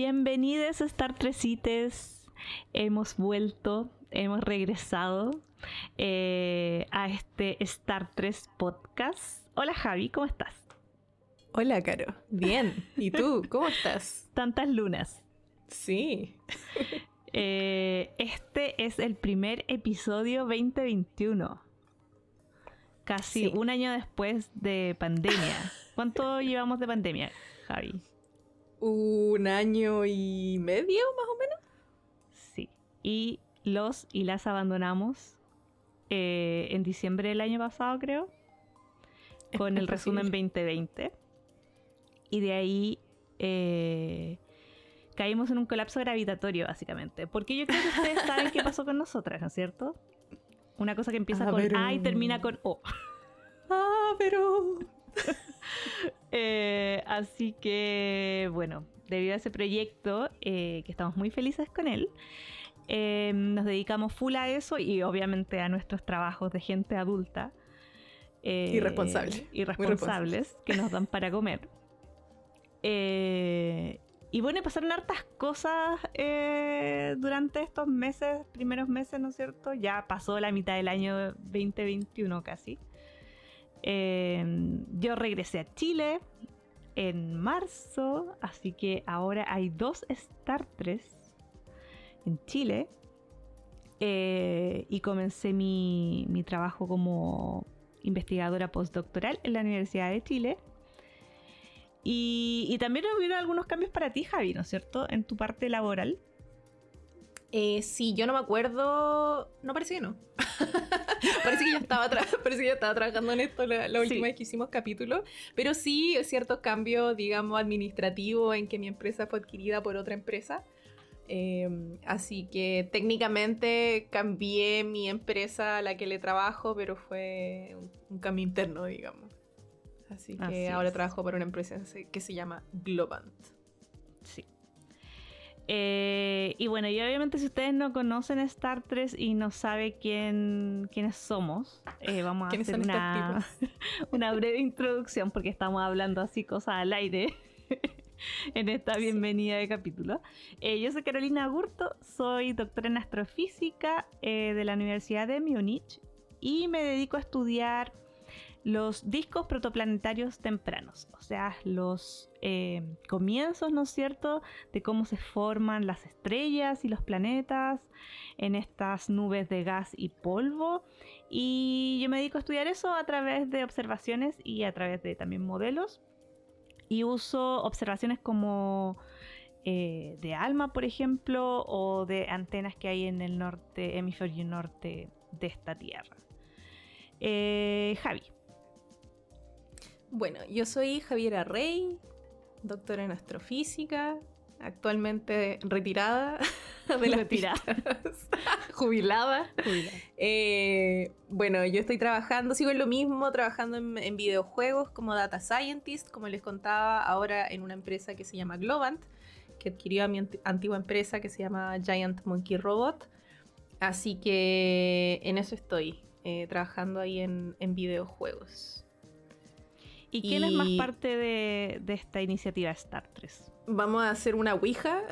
Bienvenidos a Star Tresites. Hemos vuelto, hemos regresado eh, a este Star 3 podcast. Hola Javi, ¿cómo estás? Hola Caro, bien. ¿Y tú? ¿Cómo estás? Tantas lunas. Sí. Eh, este es el primer episodio 2021. Casi Sí. un año después de pandemia. ¿Cuánto llevamos de pandemia, Javi? Un año y medio más o menos. Sí. Y los y las abandonamos eh, en diciembre del año pasado, creo. Con el Es resumen posible. 2020. Y de ahí eh, caímos en un colapso gravitatorio, básicamente. Porque yo creo que ustedes saben qué pasó con nosotras, ¿no es cierto? Una cosa que empieza Ah, con pero- A y termina con O. Ah, pero... Eh, así que, bueno, debido a ese proyecto, eh, que estamos muy felices con él, eh, nos dedicamos full a eso y obviamente a nuestros trabajos de gente adulta. Irresponsable, Irresponsables que nos dan para comer. Y bueno, pasaron hartas cosas durante estos meses, primeros meses, ¿no es cierto? Ya pasó la mitad del año 2021 casi. Eh, yo regresé a Chile en marzo, así que ahora hay dos Star 3 en Chile. Eh, y comencé mi, mi trabajo como investigadora postdoctoral en la Universidad de Chile. Y, y también hubieron algunos cambios para ti, Javi, ¿no es cierto? En tu parte laboral. Eh, sí, yo no me acuerdo... No, parece que no. parece, que yo estaba parece que yo estaba trabajando en esto la, la Sí. última vez que hicimos capítulo. Pero sí, ciertos cambios, digamos, administrativos en que mi empresa fue adquirida por otra empresa. Eh, así que técnicamente cambié mi empresa a la que le trabajo, pero fue un, un cambio interno, digamos. Así que Así ahora es. trabajo para una empresa que se llama Globant. Sí. Eh, y bueno, y obviamente si ustedes no conocen Star 3 y no saben quién, quiénes somos, eh, vamos a ¿Quiénes hacer una, una breve introducción porque estamos hablando así cosas al aire en esta bienvenida de capítulo. Eh, yo soy Carolina Agurto, soy doctora en astrofísica de la Universidad de Múnich y me dedico a estudiar los discos protoplanetarios tempranos, o sea, los eh, comienzos, ¿no es cierto?, de cómo se forman las estrellas y los planetas en estas nubes de gas y polvo. Y yo me dedico a estudiar eso a través de observaciones y a través de también modelos. Y uso observaciones como eh, de ALMA, por ejemplo, o de antenas que hay en el norte, hemisferio norte de esta Tierra. Eh, Javi. Bueno, yo soy Javiera Rey, doctora en astrofísica, actualmente retirada de las jubilada. Eh, bueno, yo estoy trabajando, sigo en lo mismo, trabajando en, en videojuegos como data scientist, como les contaba, ahora en una empresa que se llama Globant, que adquirió a mi anti- antigua empresa que se llama Giant Monkey Robot. Así que en eso estoy, eh, trabajando ahí en, en videojuegos. ¿Y quién es más parte de, de esta iniciativa Star 3? Vamos a hacer una ouija.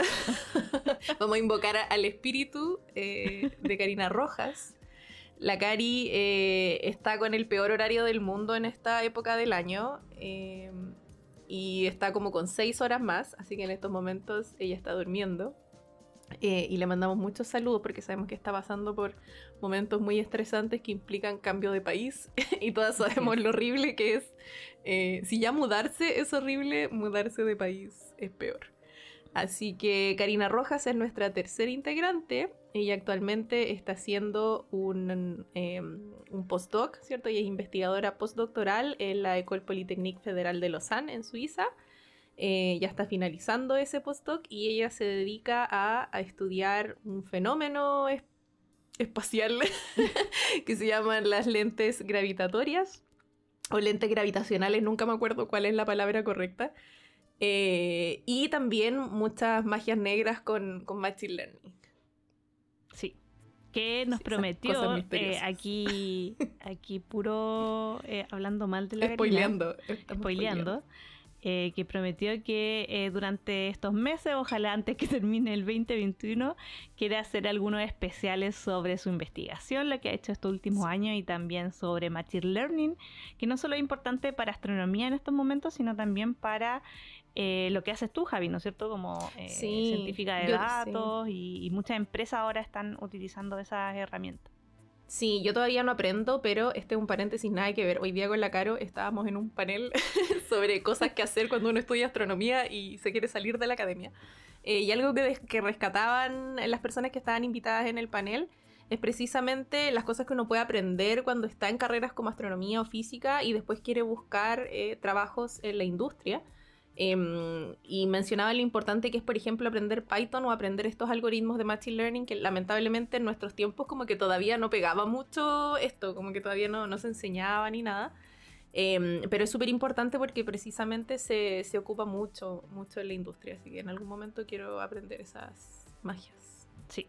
Vamos a invocar a- al espíritu eh, de Karina Rojas. La Cari eh, está con el peor horario del mundo en esta época del año. eh, y está como con seis horas más. Así que en estos momentos ella está durmiendo. Eh, y le mandamos muchos saludos porque sabemos que está pasando por momentos muy estresantes que implican cambio de país. y todas sabemos lo horrible que es. eh, si ya mudarse es horrible, mudarse de país es peor. Así que Karina Rojas es nuestra tercera integrante. Ella actualmente está haciendo un, eh, un postdoc, ¿cierto? Ella es investigadora postdoctoral en la École Polytechnique Federal de Lausanne, en Suiza. Eh, ya está finalizando ese postdoc y ella se dedica a, a estudiar un fenómeno es- espacial que se llaman las lentes gravitatorias o lentes gravitacionales, nunca me acuerdo cuál es la palabra correcta. Eh, y también muchas magias negras con, con Machine Learning. Sí. Que nos Sí, prometió eh, aquí, aquí puro eh, hablando mal de la Spoileando. spoileando, eh, que prometió que eh, durante estos meses, ojalá antes que termine el 2021, quiere hacer algunos especiales sobre su investigación, lo que ha hecho estos últimos años y también sobre Machine Learning, que no solo es importante para astronomía en estos momentos, sino también para eh, lo que haces tú, Javi, ¿no es cierto? Como científica de datos y muchas empresas ahora están utilizando esas herramientas. Sí, yo todavía no aprendo, pero este es un paréntesis, nada que ver. Hoy día con la Caro estábamos en un panel sobre cosas que hacer cuando uno estudia astronomía y se quiere salir de la academia. Eh, y algo que, que rescataban las personas que estaban invitadas en el panel es precisamente las cosas que uno puede aprender cuando está en carreras como astronomía o física y después quiere buscar eh, trabajos en la industria. Em, y mencionaba lo importante que es, por ejemplo, aprender Python o aprender estos algoritmos de Machine Learning, que lamentablemente en nuestros tiempos como que todavía no pegaba mucho esto, como que todavía no, no se enseñaba ni nada. Em, pero es súper importante porque precisamente se, se, ocupa mucho, mucho en la industria, así que en algún momento quiero aprender esas magias. Sí,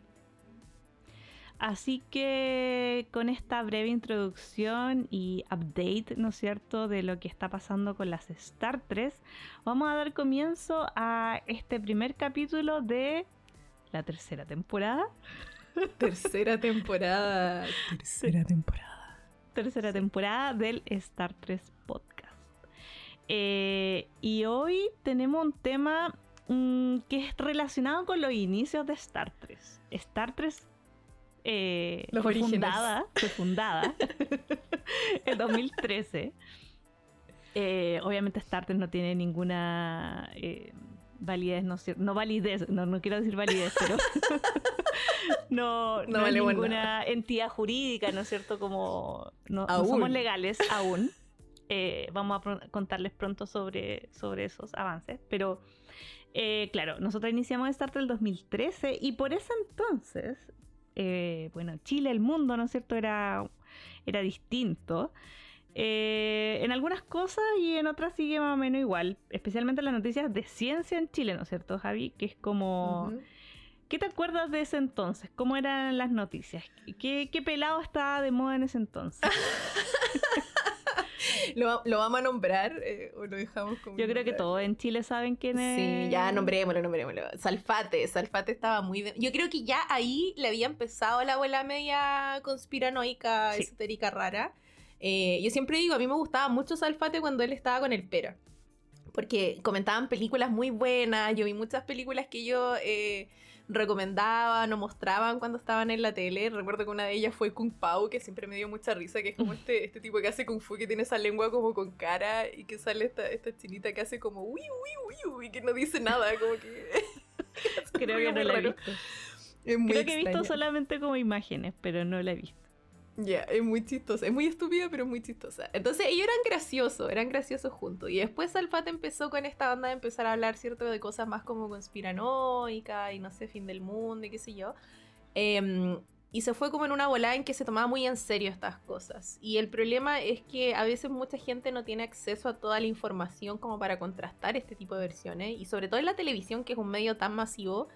Así que con esta breve introducción y update, ¿no es cierto?, de lo que está pasando con las Star 3, vamos a dar comienzo a este primer capítulo de la tercera temporada. Tercera temporada. Tercera temporada. Tercera temporada del Star 3 Podcast. Eh, y hoy tenemos un tema mm, que es relacionado con los inicios de Star 3. Star 3 eh, fue, fundada, fue fundada en 2013. Eh, obviamente Starter no tiene ninguna eh, validez, no, no validez, no, no, quiero decir validez, pero no, no, ninguna entidad jurídica, ¿no es cierto? Como no, somos legales aún. Eh, vamos a contarles pronto sobre, sobre esos avances, pero claro, nosotros iniciamos Starter el 2013 y por ese entonces eh, bueno, Chile, el mundo, ¿no es cierto?, era, era distinto. Eh, en algunas cosas y en otras sigue más o menos igual, especialmente las noticias de ciencia en Chile, ¿no es cierto, Javi? Que es como... ¿Qué te acuerdas de ese entonces? ¿Cómo eran las noticias? ¿Qué, qué pelado estaba de moda en ese entonces? ¿Lo, vamos a nombrar eh, o lo dejamos como.? Yo creo que todos en Chile saben quién es. Sí, ya nombrémoslo, nombrémoslo. Salfate, Salfate estaba muy. Yo creo que ya ahí le había empezado la abuela media conspiranoica, esotérica rara. Eh, yo siempre digo, a mí me gustaba mucho Salfate cuando él estaba con el Pera. Porque comentaban películas muy buenas. Yo vi muchas películas que yo. Eh, recomendaban o mostraban cuando estaban en la tele. Recuerdo que una de ellas fue Kung Pao, que siempre me dio mucha risa, que es como este, este tipo que hace Kung Fu, que tiene esa lengua como con cara y que sale esta, esta chinita que hace como uy, uy, uy, y que no dice nada, como que... Creo que no la he visto. Creo que he visto solamente como imágenes, pero no la he visto. Ya, es muy chistosa. Es muy estúpida, pero muy chistosa. Entonces ellos eran graciosos, eran graciosos juntos. Y después Salfate empezó con esta banda de empezar a hablar, ¿cierto? De cosas más como conspiranoicas y no sé, fin del mundo y qué sé yo. Em, y se fue como en una volada en que se tomaba muy en serio estas cosas. Y el problema es que a veces mucha gente no tiene acceso a toda la información como para contrastar este tipo de versiones. Y sobre todo en la televisión, que es un medio tan masivo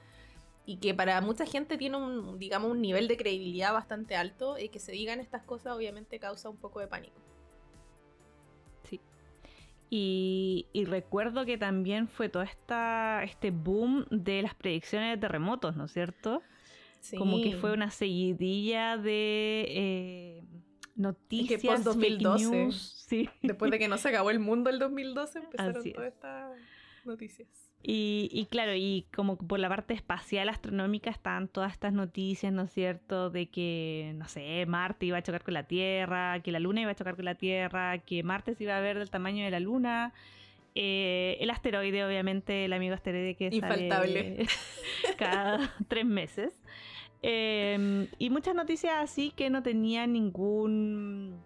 y que para mucha gente tiene un, digamos, un nivel de credibilidad bastante alto y que se digan estas cosas obviamente causa un poco de pánico. Sí. Y, recuerdo que también fue todo esta, este boom de las predicciones de terremotos, ¿no es cierto? Sí. Como que fue una seguidilla de eh, noticias. que 2012, sí. después de que no se acabó el mundo el 2012, empezaron todas estas noticias. Y, claro, y como por la parte espacial astronómica están todas estas noticias, ¿no es cierto? De que, no sé, Marte iba a chocar con la Tierra, que la Luna iba a chocar con la Tierra, que Marte se iba a ver del tamaño de la Luna. Eh, el asteroide, obviamente, el amigo asteroide que Infaltable. cada tres meses. Em, y muchas noticias así que no tenían ningún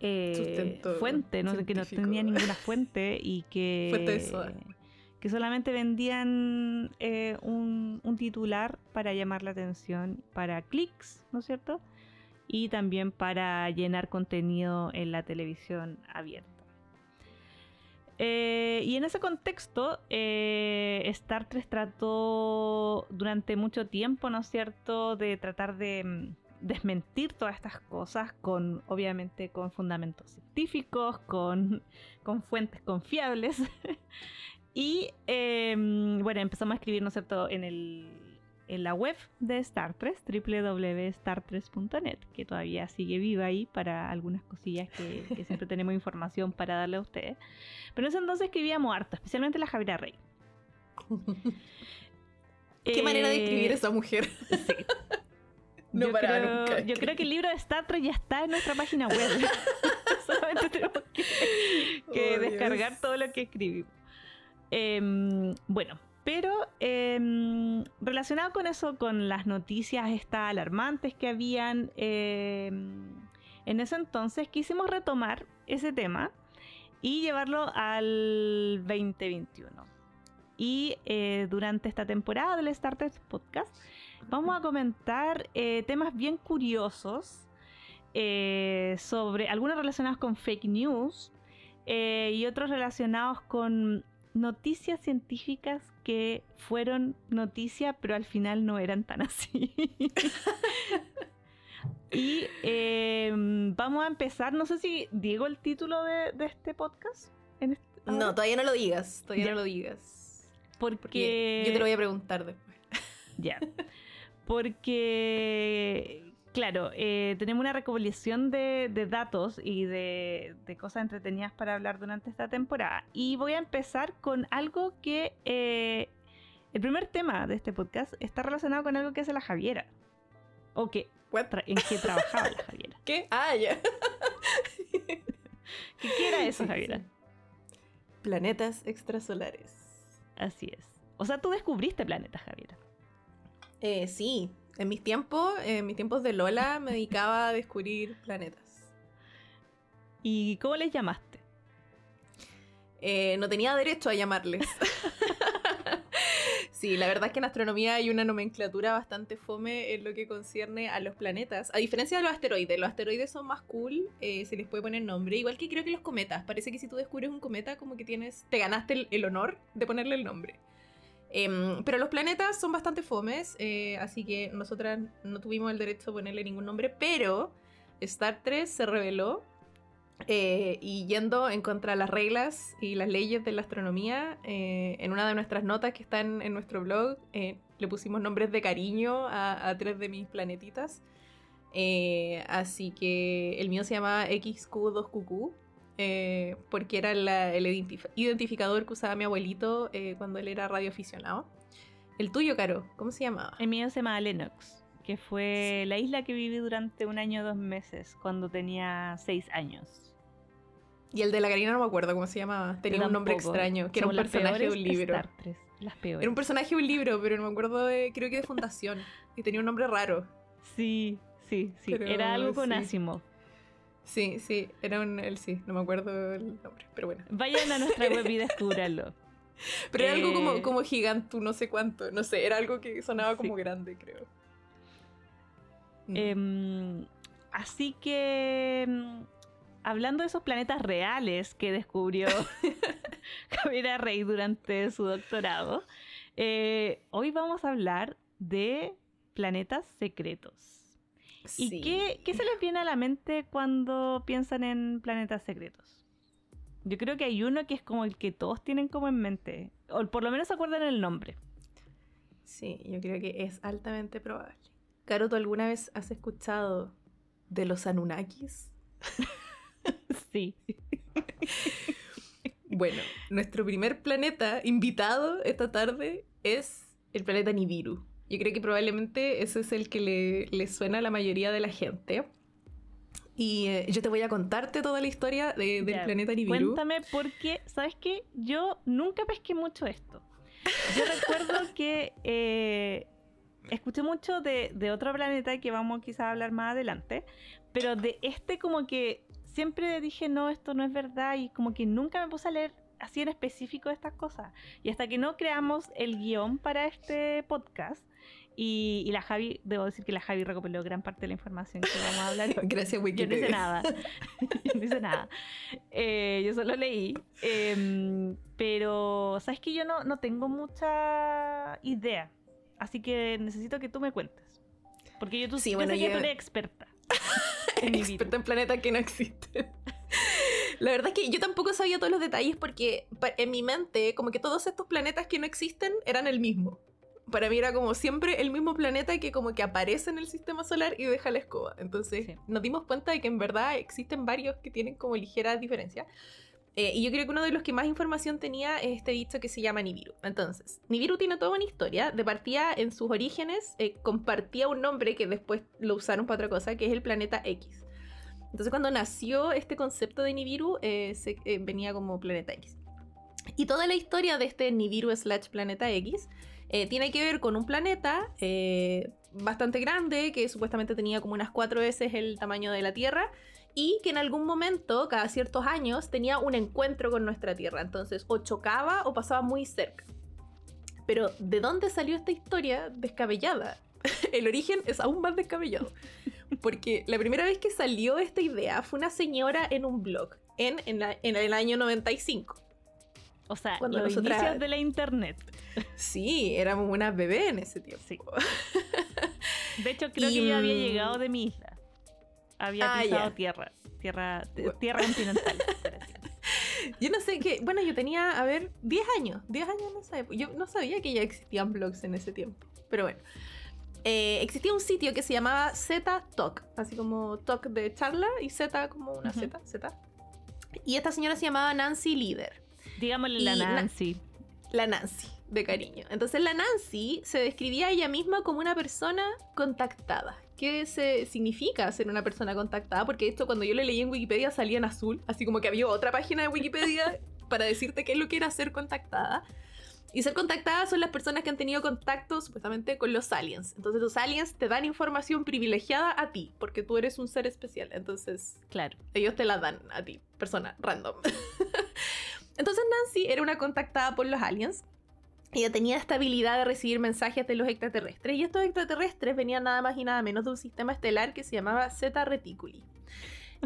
eh, fuente, ¿no? que no tenía ninguna fuente y que... Fuente de que solamente vendían eh, un, titular para llamar la atención, para clics, ¿no es cierto? Y también para llenar contenido en la televisión abierta. Eh, y en ese contexto, eh, Star Trek trató durante mucho tiempo, ¿no es cierto?, de tratar de, desmentir todas estas cosas con, obviamente, con fundamentos científicos, con, con fuentes confiables. y em, bueno, empezamos a escribir, ¿no es cierto?, en, el, en la web de Star Trek, www.star3.net, que todavía sigue viva ahí para algunas cosillas que, que siempre tenemos información para darle a ustedes. Pero en ese entonces escribíamos harto, especialmente la Javiera Rey. Qué manera de escribir Eh, esa mujer. Sí. No yo, creo, nunca yo creo que el libro de Star Trek ya está en nuestra página web. Solamente tenemos que, que Oh, descargar Dios. todo lo que escribimos. Em, bueno, pero em, relacionado con eso, con las noticias estas alarmantes que habían em, en ese entonces, quisimos retomar ese tema y llevarlo al 2021. Y eh, durante esta temporada del Star Trek Podcast vamos a comentar eh, temas bien curiosos eh, sobre algunos relacionados con fake news y otros relacionados con noticias científicas que fueron noticia pero al final no eran tan así. y eh, vamos a empezar, no sé si digo el título de, de este podcast. En este- No, todavía no lo digas, todavía Ya. no lo digas. porque Porque yo te lo voy a preguntar después. Ya. Porque, claro, eh, tenemos una recopilación de, de datos y de, de cosas entretenidas para hablar durante esta temporada. Y voy a empezar con algo que... eh, el primer tema de este podcast está relacionado con algo que hace la Javiera. O que, en que trabajaba la Javiera. ¿Qué? Ah, ya. ¿Qué, qué era eso, Javiera? Planetas extrasolares. Así es. O sea, tú descubriste planetas, Javiera. Eh, sí, en mis tiempos, en mis tiempos de Lola, me dedicaba a descubrir planetas. ¿Y cómo les llamaste? Eh, no tenía derecho a llamarles. sí, la verdad es que en astronomía hay una nomenclatura bastante fome en lo que concierne a los planetas. A diferencia de los asteroides, los asteroides son más cool, eh, se les puede poner nombre. Igual que creo que los cometas. Parece que si tú descubres un cometa, como que tienes, te ganaste el, el honor de ponerle el nombre. Em, pero los planetas son bastante fomes, eh, así que nosotras no tuvimos el derecho a ponerle ningún nombre, pero Star Trek se reveló eh, y yendo en contra de las reglas y las leyes de la astronomía, eh, en una de nuestras notas que están en nuestro blog, le pusimos nombres de cariño a, a tres de mis planetitas. Así que el mío se llama XQ2QQ, eh, porque era la- el identif- identificador que usaba mi abuelito eh, cuando él era radioaficionado. El tuyo, Caro, ¿cómo se llamaba? El mío se llama Lennox, que fue la isla que viví durante un año dos meses, cuando tenía seis años. Y el de la Karina no me acuerdo cómo se llamaba. Tenía un nombre extraño, que era un Somos personaje de un libro. Star Trek, las peores. Era un personaje de un libro, pero no me acuerdo de, creo que de Fundación. Y tenía un nombre raro. Sí, sí, sí. Pero Era algo con sí. Asimov. Sí, sí, era un, él sí, no me acuerdo el nombre, pero bueno. Vayan a nuestra web y descúbranlo. Pero era algo Eh, como, como gigantu, no sé cuánto, no sé, era algo que sonaba como Sí. grande, creo. Mm. Em, así que, em, hablando de esos planetas reales que descubrió Javiera Rey durante su doctorado, eh, hoy vamos a hablar de planetas secretos. ¿Y Sí. qué, qué se les viene a la mente cuando piensan en planetas secretos? Yo creo que hay uno que es como el que todos tienen como en mente, o por lo menos se acuerdan el nombre. Sí, yo creo que es altamente probable. Caro, ¿tú alguna vez has escuchado de los Anunnakis? Sí. Bueno, nuestro primer planeta invitado esta tarde es el planeta Nibiru. Yo creo que probablemente ese es el que le, le suena a la mayoría de la gente. Y eh, yo te voy a contarte toda la historia de- del Ya, planeta Nibiru. Cuéntame porque, ¿sabes qué? Yo nunca pesqué mucho esto. Yo recuerdo que eh, escuché mucho de, de otro planeta que vamos quizás a hablar más adelante, pero de este como que siempre dije, no, esto no es verdad y como que nunca me puse a leer así en específico estas cosas. Y hasta que no creamos el guion para este podcast, y, y la Javi, debo decir que la Javi recopiló gran parte de la información que vamos a hablar Gracias, yo no Wikipedia. hice nada. yo no hice nada. Eh, yo solo leí. Em, pero, ¿sabes que Yo no, no tengo mucha idea. Así que necesito que tú me cuentes. Porque yo, tú, Sí, yo bueno, sé que yo- tú eres experta. en experta en planetas que no existen. La verdad es que yo tampoco sabía todos los detalles porque en mi mente como que todos estos planetas que no existen eran el mismo. Para mí era como siempre el mismo planeta que como que aparece en el sistema solar y deja la escoba. Entonces Sí. nos dimos cuenta de que en verdad existen varios que tienen como ligeras diferencias. Eh, y yo creo que uno de los que más información tenía es este bicho que se llama Nibiru. Entonces, Nibiru tiene toda una historia. De partida, en sus orígenes, eh, compartía un nombre que después lo usaron para otra cosa, que es el planeta X. Entonces, cuando nació este concepto de Nibiru, eh, se- eh, venía como planeta X. Y toda la historia de este Nibiru slash planeta X eh, tiene que ver con un planeta eh, bastante grande, que supuestamente tenía como unas cuatro veces el tamaño de la Tierra, y que en algún momento, cada ciertos años, tenía un encuentro con nuestra Tierra. Entonces, o chocaba o pasaba muy cerca. Pero, ¿de dónde salió esta historia descabellada? El origen es aún más descabellado. Porque la primera vez que salió esta idea fue una señora en un blog, en, en, la- en el año 95. O sea, Cuando los nosotras- inicios de la internet. Sí, éramos unas bebés en ese tiempo. Sí. De hecho, creo Y, que ya había mm, llegado de mi isla. Había Ah, pisado tierra. Tierra, Bu- tierra continental. Yo no sé qué. Bueno, yo tenía, a ver, 10 años. 10 años esa época. Yo no sabía que ya existían blogs en ese tiempo. Pero bueno. Eh, existía un sitio que se llamaba Z Talk. Así como talk de charla y Z como una. Z. Z. Y esta señora se llamaba Nancy Leader. Digámosle la na- Nancy. La Nancy, de cariño. Entonces la Nancy se describía a ella misma como una persona contactada. ¿Qué se significa ser una persona contactada? Porque esto cuando yo lo leí en Wikipedia salía en azul, así como que había otra página de Wikipedia para decirte qué es lo que era ser contactada. Y ser contactada son las personas que han tenido contacto supuestamente con los aliens. Entonces los aliens te dan información privilegiada a ti, porque tú eres un ser especial. Entonces Claro. ellos te la dan a ti, persona random. Entonces Nancy era una contactada por los aliens. Ella tenía esta habilidad de recibir mensajes de los extraterrestres. Y estos extraterrestres venían nada más y nada menos de un sistema estelar que se llamaba Zeta Reticuli.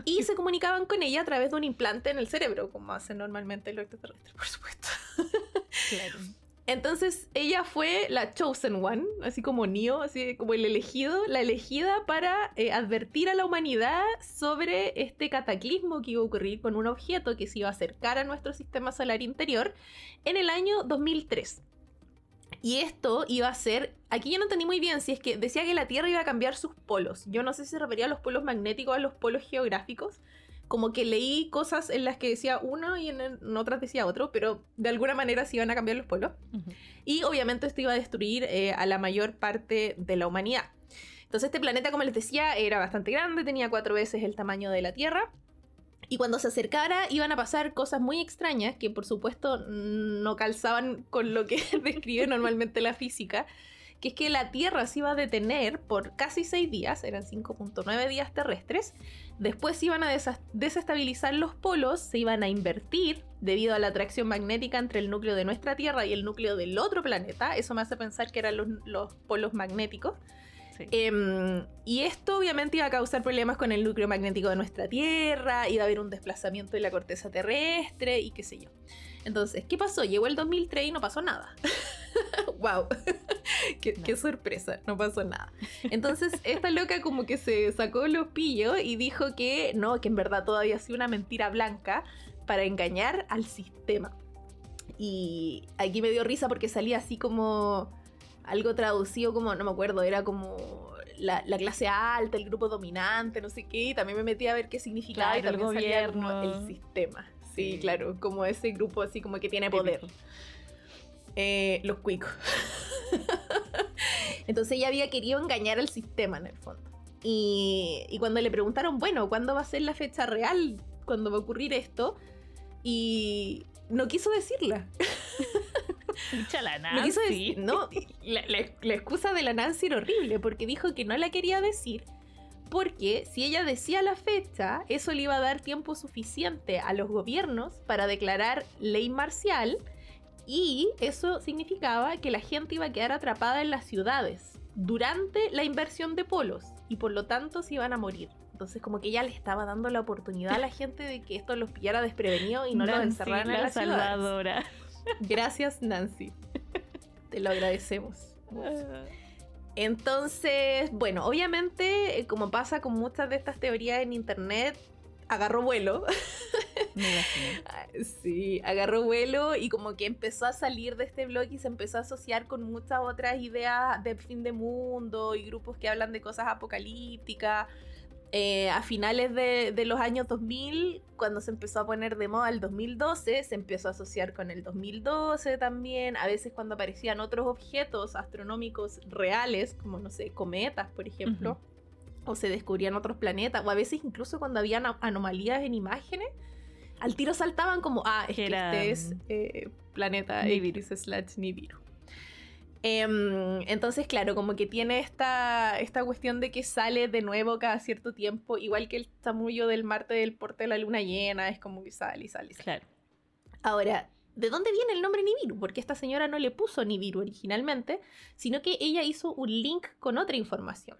Y se comunicaban con ella a través de un implante en el cerebro, como hacen normalmente los extraterrestres, por supuesto. Claro. Entonces ella fue la chosen one, así como Neo, así como el elegido, la elegida para eh, advertir a la humanidad sobre este cataclismo que iba a ocurrir con un objeto que se iba a acercar a nuestro sistema solar interior en el año 2003. Y esto iba a ser, aquí yo no entendí muy bien si es que decía que la Tierra iba a cambiar sus polos. Yo no sé si se refería a los polos magnéticos o a los polos geográficos. Como que leí cosas en las que decía uno y en, en otras decía otro, pero de alguna manera se iban a cambiar los polos. Y obviamente esto iba a destruir eh, a la mayor parte de la humanidad. Entonces este planeta, como les decía, era bastante grande, tenía cuatro veces el tamaño de la Tierra. Y cuando se acercara iban a pasar cosas muy extrañas que por supuesto no calzaban con lo que describe normalmente la física, que es que la Tierra se iba a detener por casi seis días, eran 5.9 días terrestres, después iban a desestabilizar los polos, se iban a invertir debido a la atracción magnética entre el núcleo de nuestra Tierra y el núcleo del otro planeta, eso me hace pensar que eran los polos magnéticos. Sí. Em, y esto obviamente iba a causar problemas con el núcleo magnético de nuestra Tierra, iba a haber un desplazamiento de la corteza terrestre y qué sé yo. Entonces, ¿qué pasó? Llegó el 2003 y no pasó nada. ¡Wow! qué, qué sorpresa, no pasó nada. Entonces, esta loca como que se sacó los pillos y dijo que no, que en verdad todavía ha sido una mentira blanca para engañar al sistema. Y aquí me dio risa porque salía así como algo traducido como, no me acuerdo, era como la, la clase alta, el grupo dominante, no sé qué, y también me metí a ver qué significaba y Claro, el también salía como el sistema. Sí, Sí. claro, como ese grupo así como que tiene poder. Eh, los cuicos. Entonces ella había querido engañar al sistema en el fondo. Y, y cuando le preguntaron, bueno, ¿cuándo va a ser la fecha real? ¿Cuándo va a ocurrir esto? Y no quiso decirla. La Nancy. decir. No, la, la- la excusa de la Nancy era horrible porque dijo que no la quería decir. Porque si ella decía la fecha, eso le iba a dar tiempo suficiente a los gobiernos para declarar ley marcial y eso significaba que la gente iba a quedar atrapada en las ciudades durante la inversión de polos y por lo tanto se iban a morir. Entonces como que ella le estaba dando la oportunidad a la gente de que esto los pillara desprevenidos y no los Nancy, encerraran en la las ciudades. Gracias, Nancy. Te lo agradecemos. Entonces, bueno, obviamente, eh, como pasa con muchas de estas teorías en internet, agarró vuelo. Ah, sí, agarró vuelo y como que empezó a salir de este blog y se empezó a asociar con muchas otras ideas de fin de mundo y grupos que hablan de cosas apocalípticas. Eh, a finales de, de, los años 2000, cuando se empezó a poner de moda el 2012, se empezó a asociar con el 2012 también. A veces cuando aparecían otros objetos astronómicos reales, como no sé, cometas, por ejemplo, o se descubrían otros planetas, o a veces incluso cuando habían anomalías en imágenes, al tiro saltaban como, ah, es que este es eh, planeta Nibiru slash Nibiru. Em, entonces, claro, como que tiene esta, esta cuestión de que sale de nuevo cada cierto tiempo, igual que el chamullo del Marte del porte de la luna llena, es como que sale y sale. sale. Claro. Ahora, ¿de dónde viene el nombre Nibiru? Porque esta señora no le puso Nibiru originalmente, sino que ella hizo un link con otra información.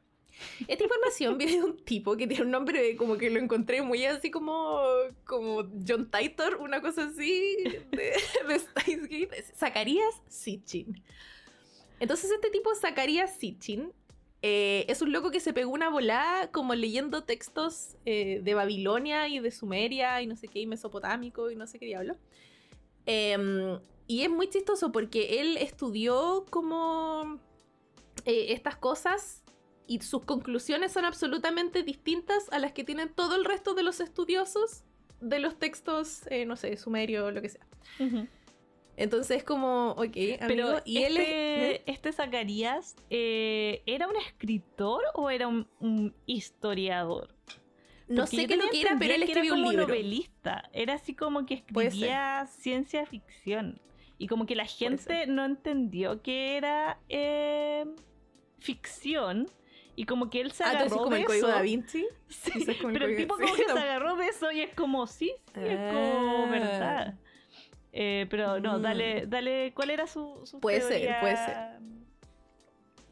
Esta información viene de un tipo que tiene un nombre como que lo encontré muy así como, como John Titor, una cosa así de, de Zacarías Sitchin. Entonces este tipo, Zacarías Sitchin, eh, es un loco que se pegó una volada como leyendo textos eh, de Babilonia y de Sumeria y no sé qué, y mesopotámico y no sé qué diablo. Em, y es muy chistoso porque él estudió como eh, estas cosas y sus conclusiones son absolutamente distintas a las que tienen todo el resto de los estudiosos de los textos, no sé, sumerio o lo que sea. Entonces como, ok, Pero y él este, este Zacarías, eh, ¿era un escritor o era un, historiador? No sé qué lo que era, pero él escribió era como un novelista. Era así como que escribía ciencia ficción. Y como que la gente no entendió que era eh, ficción. Y como que él se ah, agarró como el código da Vinci. Sí, pero el tipo como que se agarró de eso y es como, sí, sí, es como ah. verdad. Eh, pero no, dale, mm. dale, ¿cuál era su, su Puede ser, puede ser.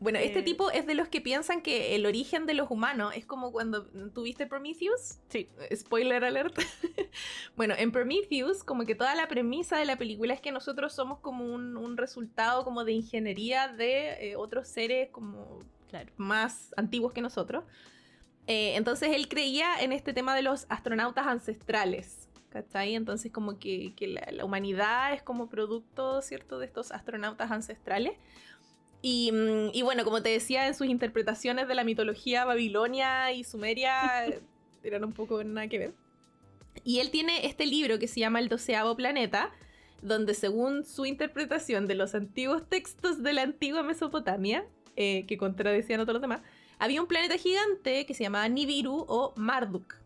Bueno, este eh, tipo es de los que piensan que el origen de los humanos es como cuando tuviste Prometheus. Sí. Spoiler alert. bueno, en Prometheus, como que toda la premisa de la película es que nosotros somos como un, resultado como de ingeniería de eh, otros seres como más antiguos que nosotros. entonces él creía en este tema de los astronautas ancestrales. ¿Cachai? Entonces como que, la, humanidad es como producto, ¿cierto?, de estos astronautas ancestrales. Y, mm, y, bueno, como te decía, en sus interpretaciones de la mitología babilonia y sumeria eran un poco nada que ver. Y él tiene este libro que se llama El doceavo planeta, donde según su interpretación de los antiguos textos de la antigua Mesopotamia, eh, que contradecían a todos los demás, había un planeta gigante que se llamaba Nibiru o Marduk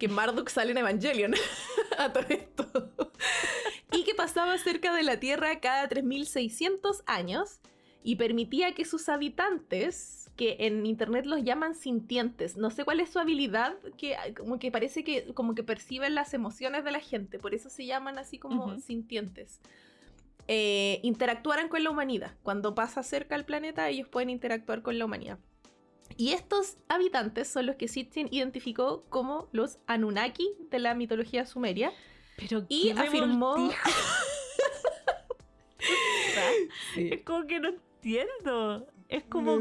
que Marduk sale en Evangelion a todo esto. y que pasaba cerca de la Tierra cada 3600 años y permitía que sus habitantes, que en internet los llaman sintientes, no sé cuál es su habilidad, que como que parece que como que perciben las emociones de la gente, por eso se llaman así como sintientes. Eh, interactuaran con la humanidad. Cuando pasa cerca al planeta, ellos pueden interactuar con la humanidad. Y estos habitantes son los que Sitchin identificó como los Anunnaki de la mitología sumeria. Pero y afirmó. Es como que no entiendo. Es como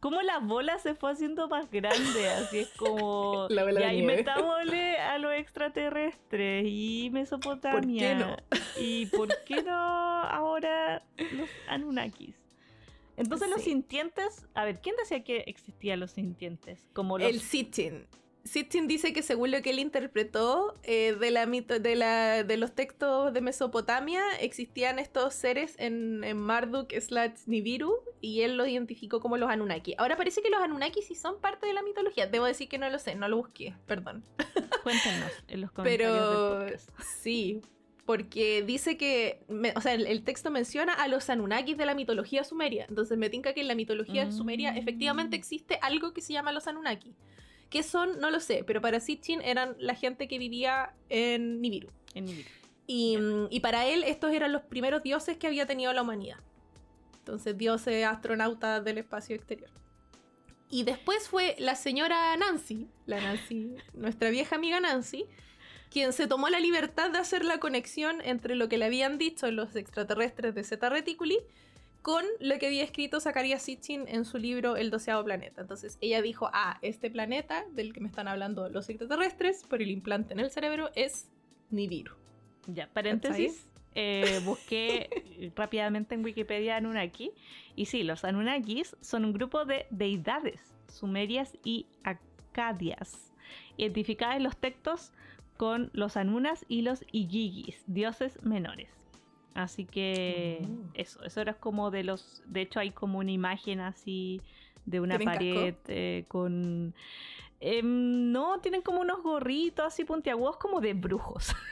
cómo, la bola se fue haciendo más grande. Así es como. La bola y ahí metámosle a los extraterrestres y Mesopotamia. ¿Por qué no? ¿Y por qué no ahora los Anunnakis? Entonces los sintientes, a ver, ¿quién decía que existían los sintientes? Como El Sitchin. Sitchin dice que según lo que él interpretó eh, de, la, de, la, de los textos de Mesopotamia, existían estos seres en, Marduk slash Nibiru y él los identificó como los Anunnaki. Ahora parece que los Anunnaki sí son parte de la mitología. Debo decir que no lo sé, no lo busqué, perdón. Cuéntenos en los comentarios. Pero sí, porque dice que, o sea, el, texto menciona a los Anunnakis de la mitología sumeria. Entonces me tinca que en la mitología sumeria efectivamente mm. existe algo que se llama los Anunnaki. ¿Qué son? No lo sé, pero para Sitchin eran la gente que vivía en Nibiru. En Nibiru. Y, y, para él estos eran los primeros dioses que había tenido la humanidad. Entonces dioses astronautas del espacio exterior. Y después fue la señora Nancy, la Nancy, nuestra vieja amiga Nancy, quien se tomó la libertad de hacer la conexión entre lo que le habían dicho los extraterrestres de Zeta Reticuli con lo que había escrito Zakaria Sitchin en su libro El doceavo planeta. Entonces ella dijo, ah, este planeta del que me están hablando los extraterrestres por el implante en el cerebro es Nibiru. Ya, paréntesis. Eh, busqué rápidamente en Wikipedia Anunnaki. Y sí, los Anunnakis son un grupo de deidades sumerias y acadias, identificadas en los textos con los Anunas y los Igigis, dioses menores. Así que oh. eso, eso era como de los. De hecho, hay como una imagen así de una pared eh, con. Em, no, tienen como unos gorritos así puntiagudos como de brujos.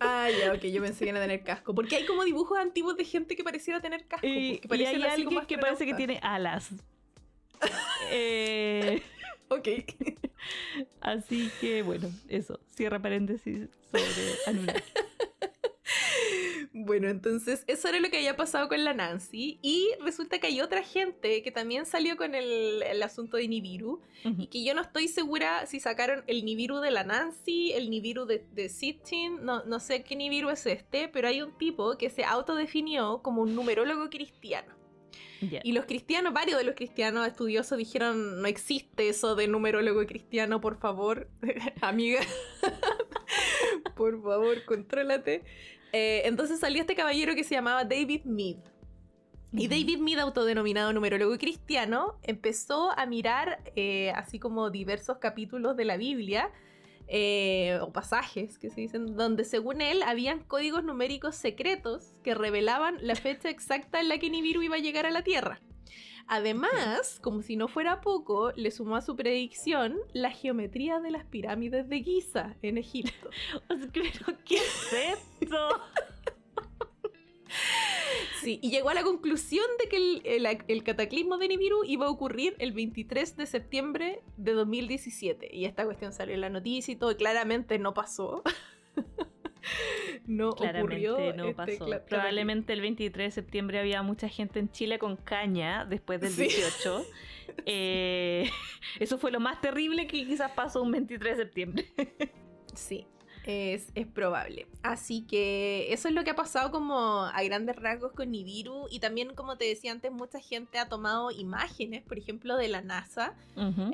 Ah, ya, ok, yo pensé que iban a tener casco. Porque hay como dibujos antiguos de gente que pareciera tener casco. Y, y hay alguien que parece que tiene alas. eh, ok. Así que bueno, eso. Cierra paréntesis sobre Anunnaki. Bueno, entonces eso era lo que había pasado con la Nancy. Y resulta que hay otra gente que también salió con el, asunto de Nibiru. Y que yo no estoy segura si sacaron el Nibiru de la Nancy, el Nibiru de, de Sitchin. No, no sé qué Nibiru es este, pero hay un tipo que se autodefinió como un numerólogo cristiano. Y los cristianos, varios de los cristianos estudiosos dijeron, no existe eso de numerólogo cristiano, por favor, amiga, por favor, contrólate. Eh, entonces salió este caballero que se llamaba David Mead. Y David Mead, autodenominado numerólogo cristiano, empezó a mirar eh, así como diversos capítulos de la Biblia eh, o pasajes que se dicen, donde según él habían códigos numéricos secretos que revelaban la fecha exacta en la que Nibiru iba a llegar a la Tierra. Además, como si no fuera poco, le sumó a su predicción la geometría de las pirámides de Giza en Egipto. ¿qué es esto? Sí, y llegó a la conclusión de que el, cataclismo de Nibiru iba a ocurrir el 23 de septiembre de 2017. Y esta cuestión salió en la noticia y todo, claramente no pasó. no ocurrió. No este pasó. Probablemente el 23 de septiembre había mucha gente en Chile con caña después del 18. Eh, eso fue lo más terrible que quizás pasó un 23 de septiembre. sí. Es, probable. Así que eso es lo que ha pasado como a grandes rasgos con Nibiru. Y también, como te decía antes, mucha gente ha tomado imágenes, por ejemplo, de la NASA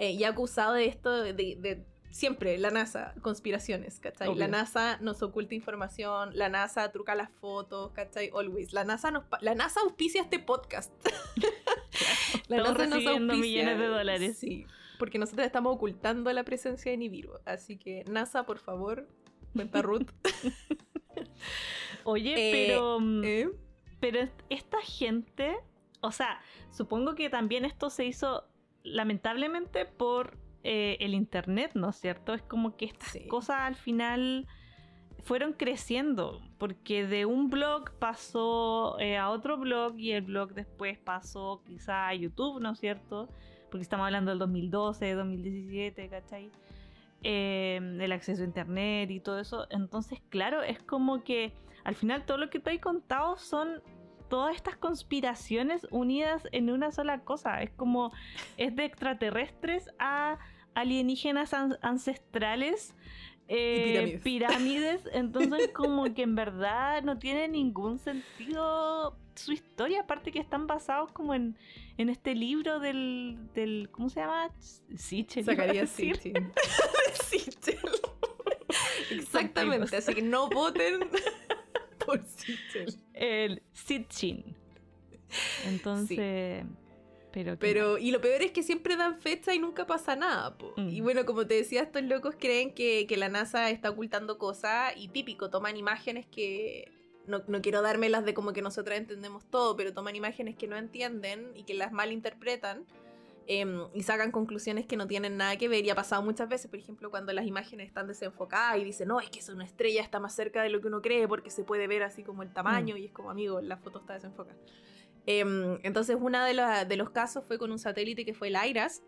eh, y ha acusado de esto, de, siempre la NASA, conspiraciones, ¿cachai? La NASA nos oculta información, la NASA truca las fotos, ¿cachai? Always. La NASA, nos, la NASA auspicia este podcast. la NASA nos auspicia. millones de dólares. Sí, porque nosotros estamos ocultando la presencia de Nibiru. Así que NASA, por favor, Cuenta Ruth. Oye, eh, pero. Mm, ¿eh? Pero esta gente. O sea, supongo que también esto se hizo lamentablemente por eh, el internet, ¿no es cierto? Es como que estas cosas al final fueron creciendo, porque de un blog pasó a otro blog y el blog después pasó quizá a YouTube, ¿no es cierto? Porque estamos hablando del 2012, 2017, ¿cachai? Em, el acceso a internet y todo eso. Entonces, claro, es como que al final todo lo que te he contado son todas estas conspiraciones unidas en una sola cosa. Es como, es de extraterrestres a alienígenas ancestrales. Eh, pirámides. entonces como que en verdad no tiene ningún sentido su historia, aparte que están basados como en, en este libro del, del ¿cómo se llama? Sichel. Sacaría Sichel. Exactamente, así que no voten por Sichel. El Sitchin. Entonces... Pero, Pero y lo peor es que siempre dan fecha y nunca pasa nada. Y mm. bueno, como te decía, estos locos creen que, que la NASA está ocultando cosas y típico, toman imágenes que no, no, quiero dármelas de como que nosotras entendemos todo, pero toman imágenes que no entienden y que las malinterpretan em, y sacan conclusiones que no tienen nada que ver. Y ha pasado muchas veces, por ejemplo, cuando las imágenes están desenfocadas y dicen, no, es que es una estrella, está más cerca de lo que uno cree porque se puede ver así como el tamaño mm. y es como, amigo, la foto está desenfocada. Em, entonces, uno de, de, los casos fue con un satélite que fue el IRAS,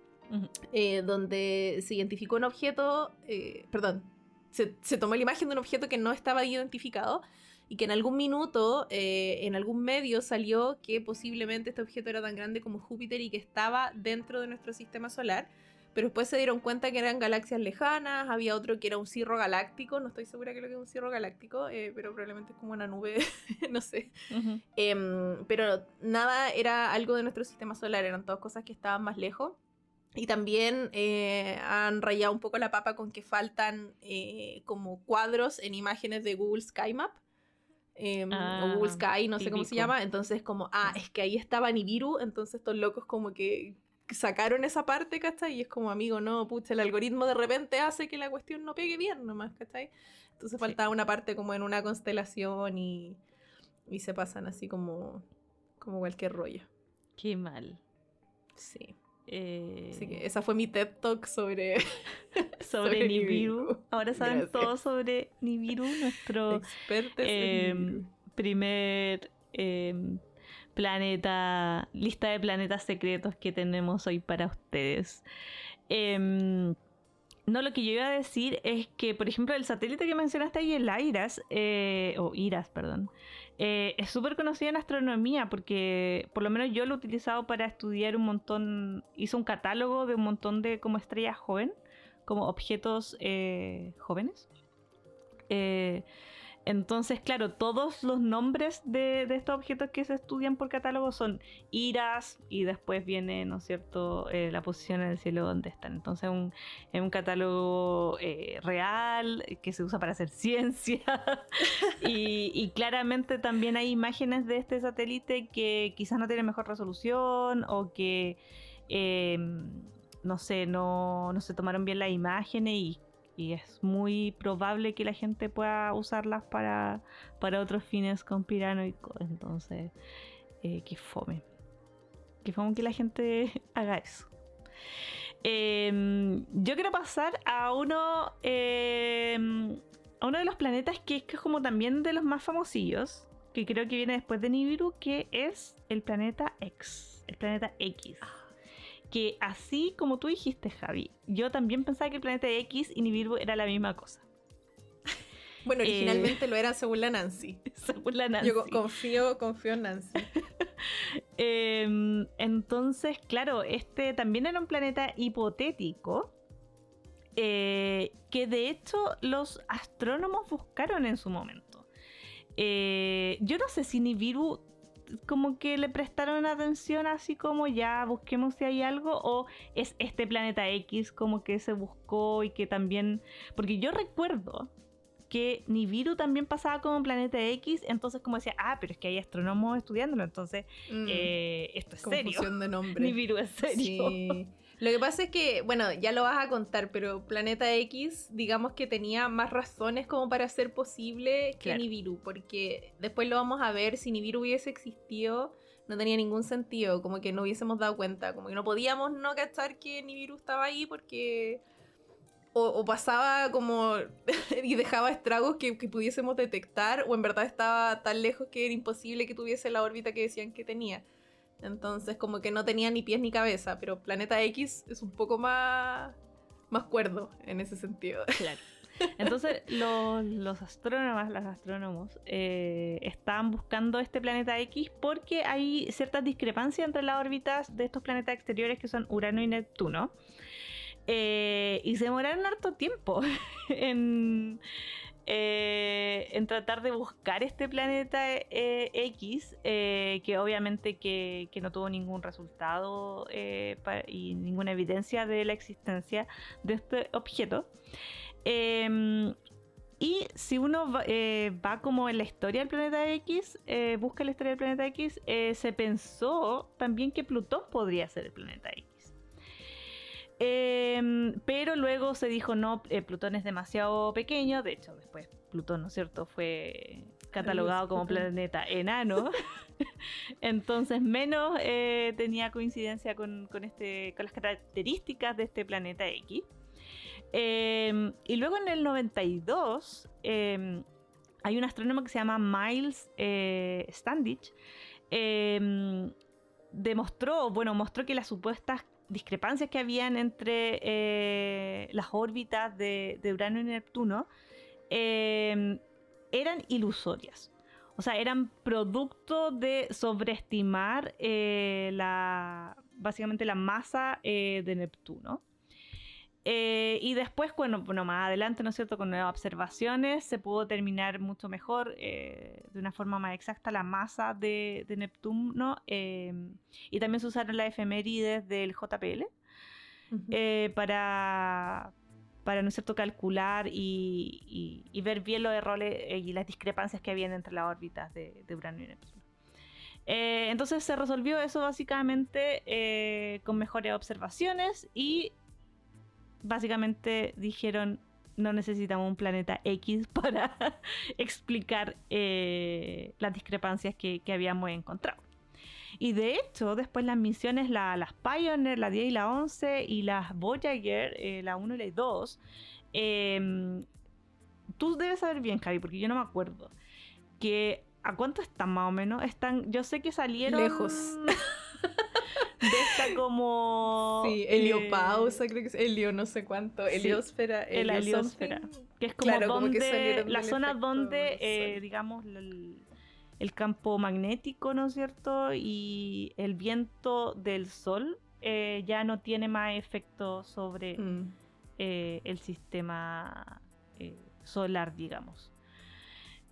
eh, donde se identificó un objeto, eh, perdón, se, se tomó la imagen de un objeto que no estaba identificado y que en algún minuto, eh, en algún medio salió que posiblemente este objeto era tan grande como Júpiter y que estaba dentro de nuestro sistema solar, pero después se dieron cuenta que eran galaxias lejanas, había otro que era un cirro galáctico, no estoy segura que lo que es un cirro galáctico, eh, pero probablemente es como una nube, no sé. Em, pero nada era algo de nuestro sistema solar, eran todas cosas que estaban más lejos. Y también eh, han rayado un poco la papa con que faltan eh, como cuadros en imágenes de Google Sky Map. Em, o Google ah, Sky, no sé cómo se llama. Entonces, como, ah, es que ahí estaba Nibiru. Entonces, estos locos, como que sacaron esa parte, ¿cachai? Y es como, amigo, no, pucha, el algoritmo de repente hace que la cuestión no pegue bien nomás, ¿cachai? Entonces faltaba una parte como en una constelación y, y se pasan así como, como cualquier rollo. Qué mal. Sí. Eh... Así que esa fue mi TED Talk sobre, sobre, Nibiru. Ahora saben todo sobre Nibiru, nuestro eh, primer eh, planeta, lista de planetas secretos que tenemos hoy para ustedes. Em, no, lo que yo iba a decir es que, por ejemplo, el satélite que mencionaste ahí, el IRAS, eh, o IRAS, perdón, eh, es súper conocido en astronomía porque, por lo menos yo lo he utilizado para estudiar un montón, hizo un catálogo de un montón de como estrellas joven, como objetos eh, jóvenes. Entonces, claro, todos los nombres de, estos objetos que se estudian por catálogo son iras y después viene, ¿no es cierto?, eh, la posición en el cielo donde están. Entonces, un, es un catálogo eh, real que se usa para hacer ciencia y, claramente también hay imágenes de este satélite que quizás no tienen mejor resolución o que... Em, no sé, no, no se tomaron bien las imágenes y y es muy probable que la gente pueda usarlas para, para otros fines conspiranoicos. Entonces, eh, que fome. Que fome que la gente haga eso. Em, yo quiero pasar a uno, em, a uno de los planetas que es, que es como también de los más famosillos, que creo que viene después de Nibiru, que es el planeta X, el planeta X. Ah que así como tú dijiste, Javi, yo también pensaba que el planeta X y Nibiru era la misma cosa. Bueno, originalmente eh, lo era según la Nancy. Según la Nancy. Yo confío, confío en Nancy. Em, entonces, claro, este también era un planeta hipotético. Eh, que de hecho los astrónomos buscaron en su momento. Eh, yo no sé si Nibiru como que le prestaron atención así como ya busquemos si hay algo o es este planeta X como que se buscó y que también porque yo recuerdo que Nibiru también pasaba como planeta X, entonces como decía, ah, pero es que hay astrónomos estudiándolo, entonces mm. eh, esto es serio. de nombre. Nibiru es serio. Sí. Lo que pasa es que, bueno, ya lo vas a contar, pero Planeta X, digamos que tenía más razones como para ser posible que Nibiru, porque después lo vamos a ver, si Nibiru hubiese existido, no tenía ningún sentido, como que no hubiésemos dado cuenta, como que no podíamos no cachar que Nibiru estaba ahí porque... O, pasaba como y dejaba estragos que, que pudiésemos detectar, o en verdad estaba tan lejos que era imposible que tuviese la órbita que decían que tenía. Entonces como que no tenía ni pies ni cabeza, pero Planeta X es un poco más, más cuerdo en ese sentido. Claro. Entonces los, astrónomos, las astrónomos, eh, están buscando este planeta X porque hay ciertas discrepancias entre las órbitas de estos planetas exteriores que son Urano y Neptuno. Eh, y se demoraron harto tiempo en, eh, en tratar de buscar este planeta eh, X, eh, que obviamente que, no tuvo ningún resultado y ninguna evidencia de la existencia de este objeto. Em, y si uno va, va, como en la historia del planeta X, busca la historia del planeta X, se pensó también que Plutón podría ser el planeta X. Em, pero luego se dijo, no, eh, Plutón es demasiado pequeño. De hecho, después Plutón, ¿no es cierto?, fue catalogado como planeta enano. Entonces, menos eh, tenía coincidencia con, este, con las características de este planeta X. Em, y luego en el 92 em, hay un astrónomo que se llama Miles eh, Standich. demostró, bueno, mostró que las supuestas discrepancias que habían entre eh, las órbitas de, Urano y Neptuno em, eran ilusorias. O sea, eran producto de sobreestimar eh, la, básicamente la masa eh, de Neptuno. Eh, y después, bueno, bueno, más adelante, ¿no es cierto? Con nuevas observaciones se pudo terminar mucho mejor, eh, de una forma más exacta, la masa de, de Neptuno. Em, y también se usaron las efemérides del JPL eh, para, para, ¿no es cierto?, calcular y, y, ver bien los errores y las discrepancias que habían entre las órbitas de, de Urano y Neptuno. entonces se resolvió eso básicamente con mejores observaciones y básicamente dijeron no necesitamos un planeta X para explicar eh, las discrepancias que, habíamos encontrado. Y de hecho, después las misiones, las Pioneer, la 10 y la 11, y las Voyager, eh, la 1 y la 2, em, tú debes saber bien, Javi, porque yo no me acuerdo, que ¿a cuánto están más o menos? Están, yo sé que salieron... Lejos. de esta como... Sí, heliopausa, eh, creo que es helio no sé cuánto, heliosfera. el heliosfera. Que es como donde, la zona donde, eh, digamos, el, campo magnético, ¿no es cierto? Y el viento del sol eh, ya no tiene más efecto sobre mm. el sistema solar, digamos.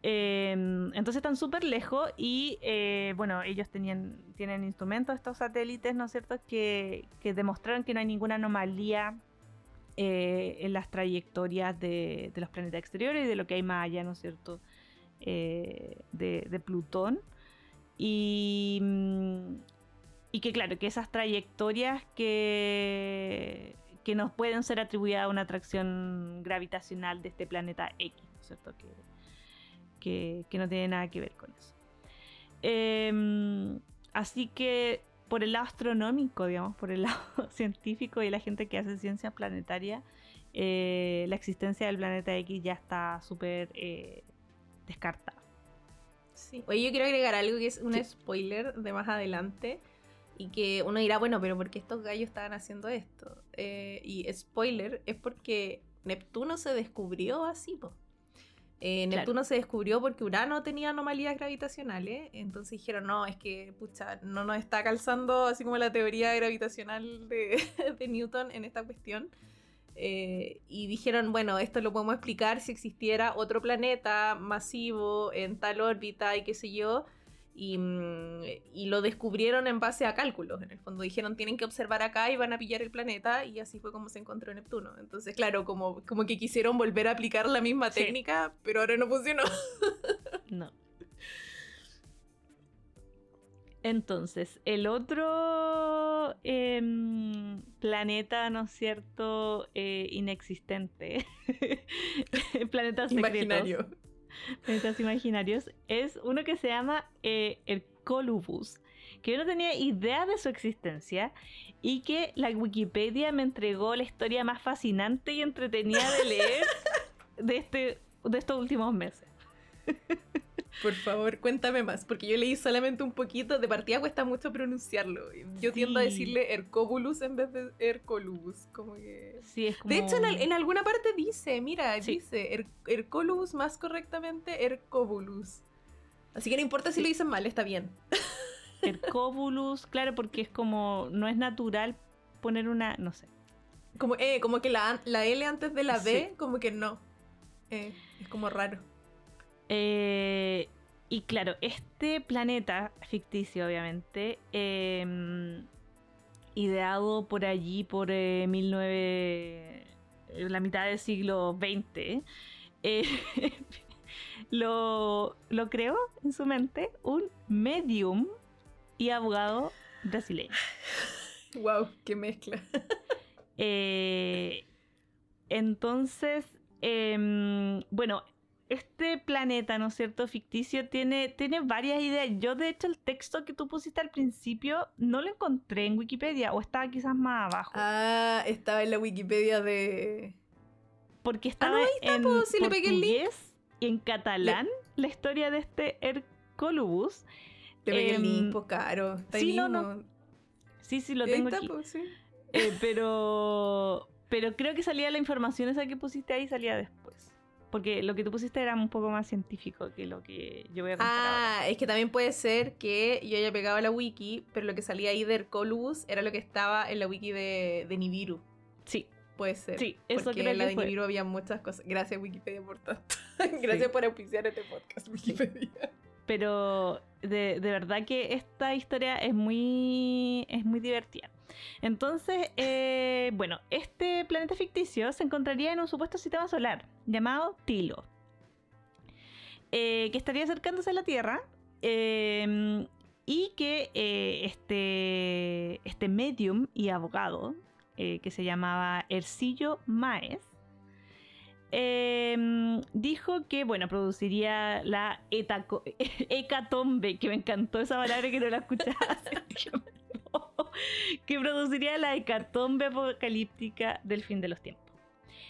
Em, entonces están súper lejos y eh, bueno, ellos tenían, tienen instrumentos, estos satélites, ¿no es cierto?, que, demostraron que no hay ninguna anomalía eh, en las trayectorias de, los planetas exteriores y de lo que hay más allá, ¿no es cierto?, eh, de, Plutón. Y, mm, y que claro, que esas trayectorias que, que nos pueden ser atribuidas a una atracción gravitacional de este planeta X, ¿no es cierto?, que que, no tiene nada que ver con eso. Em, así que por el lado astronómico, digamos, por el lado científico y la gente que hace ciencia planetaria, eh, la existencia del planeta X ya está súper eh, descartada. Sí. Oye, yo quiero agregar algo que es un spoiler de más adelante y que uno dirá, bueno, pero ¿por qué estos gallos estaban haciendo esto? Eh, y spoiler es porque Neptuno se descubrió así, po. Eh, Neptuno se descubrió porque Urano tenía anomalías gravitacionales, entonces dijeron, no, es que, pucha, no nos está calzando así como la teoría gravitacional de, Newton en esta cuestión. Eh, y dijeron, bueno, esto lo podemos explicar si existiera otro planeta masivo en tal órbita y qué sé yo, Mm, y, lo descubrieron en base a cálculos. En el fondo dijeron, tienen que observar acá y van a pillar el planeta. Y así fue como se encontró Neptuno. Entonces, claro, como, como que quisieron volver a aplicar la misma técnica, pero ahora no funcionó. no. Entonces, el otro em, planeta, ¿no es cierto? Eh, inexistente. planeta Imaginario planetas imaginarios, es uno que se llama eh, el Colubus, que yo no tenía idea de su existencia y que la Wikipedia me entregó la historia más fascinante y entretenida de leer de, este, de estos últimos meses. Por favor, cuéntame más, porque yo leí solamente un poquito, de partida cuesta mucho pronunciarlo. Yo tiendo a decirle Hercobulus en vez de Hercolubus, como que... Sí, es De hecho, en, alguna parte dice, mira, dice Hercolubus más correctamente Hercobulus. Así que no importa si lo dicen mal, está bien. Hercobulus, claro, porque es como, no es natural poner una, no sé. Como, eh, como que la, la L antes de la B, como que no. Eh, es como raro. Eh, y claro, este planeta ficticio, obviamente, em, ideado por allí por 19... Eh, eh, la mitad del siglo XX, lo, lo creó en su mente un medium y abogado brasileño. ¡Wow! ¡Qué mezcla! entonces, em, bueno, este planeta, ¿no es cierto?, ficticio, tiene, tiene varias ideas. Yo, de hecho, el texto que tú pusiste al principio no lo encontré en Wikipedia, o estaba quizás más abajo. Ah, estaba en la Wikipedia de... Porque estaba ah, en portugués y en catalán la historia de este Hercolubus. Le pegué el link, pues, caro. sí, no, no. Sí, sí, lo tengo aquí. Pues, eh, pero, pero creo que salía la información esa que pusiste ahí, salía después. Porque lo que tú pusiste era un poco más científico que lo que yo voy a contar. Ah, es que también puede ser que yo haya pegado a la wiki, pero lo que salía ahí de Hercolubus era lo que estaba en la wiki de, Nibiru. Sí. Puede ser. Sí, eso porque creo en la que de fue. Nibiru había muchas cosas. Gracias Wikipedia por tanto. Gracias por auspiciar este podcast, Wikipedia. pero de, de verdad que esta historia es muy, es muy divertida. Entonces, eh, bueno, este planeta ficticio se encontraría en un supuesto sistema solar llamado Tilo, eh, que estaría acercándose a la Tierra eh, y que eh, este, este medium y abogado, eh, que se llamaba Ercillo Maes, eh, dijo que, bueno, produciría la etaco- hecatombe, que me encantó esa palabra que no la escuchaba que produciría la hecatombe apocalíptica del fin de los tiempos.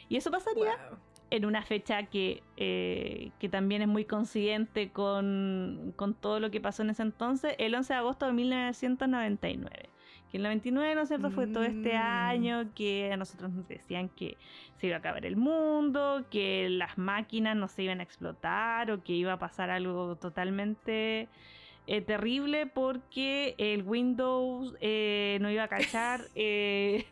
Y eso pasaría Wow. en una fecha que, eh, que también es muy coincidente con, con todo lo que pasó en ese entonces, el 11 de agosto de 1999. Que el 99, ¿no es cierto? Fue todo este Mm. año que a nosotros nos decían que se iba a acabar el mundo, que las máquinas no se iban a explotar o que iba a pasar algo totalmente eh, terrible porque el Windows eh, no iba a cachar eh,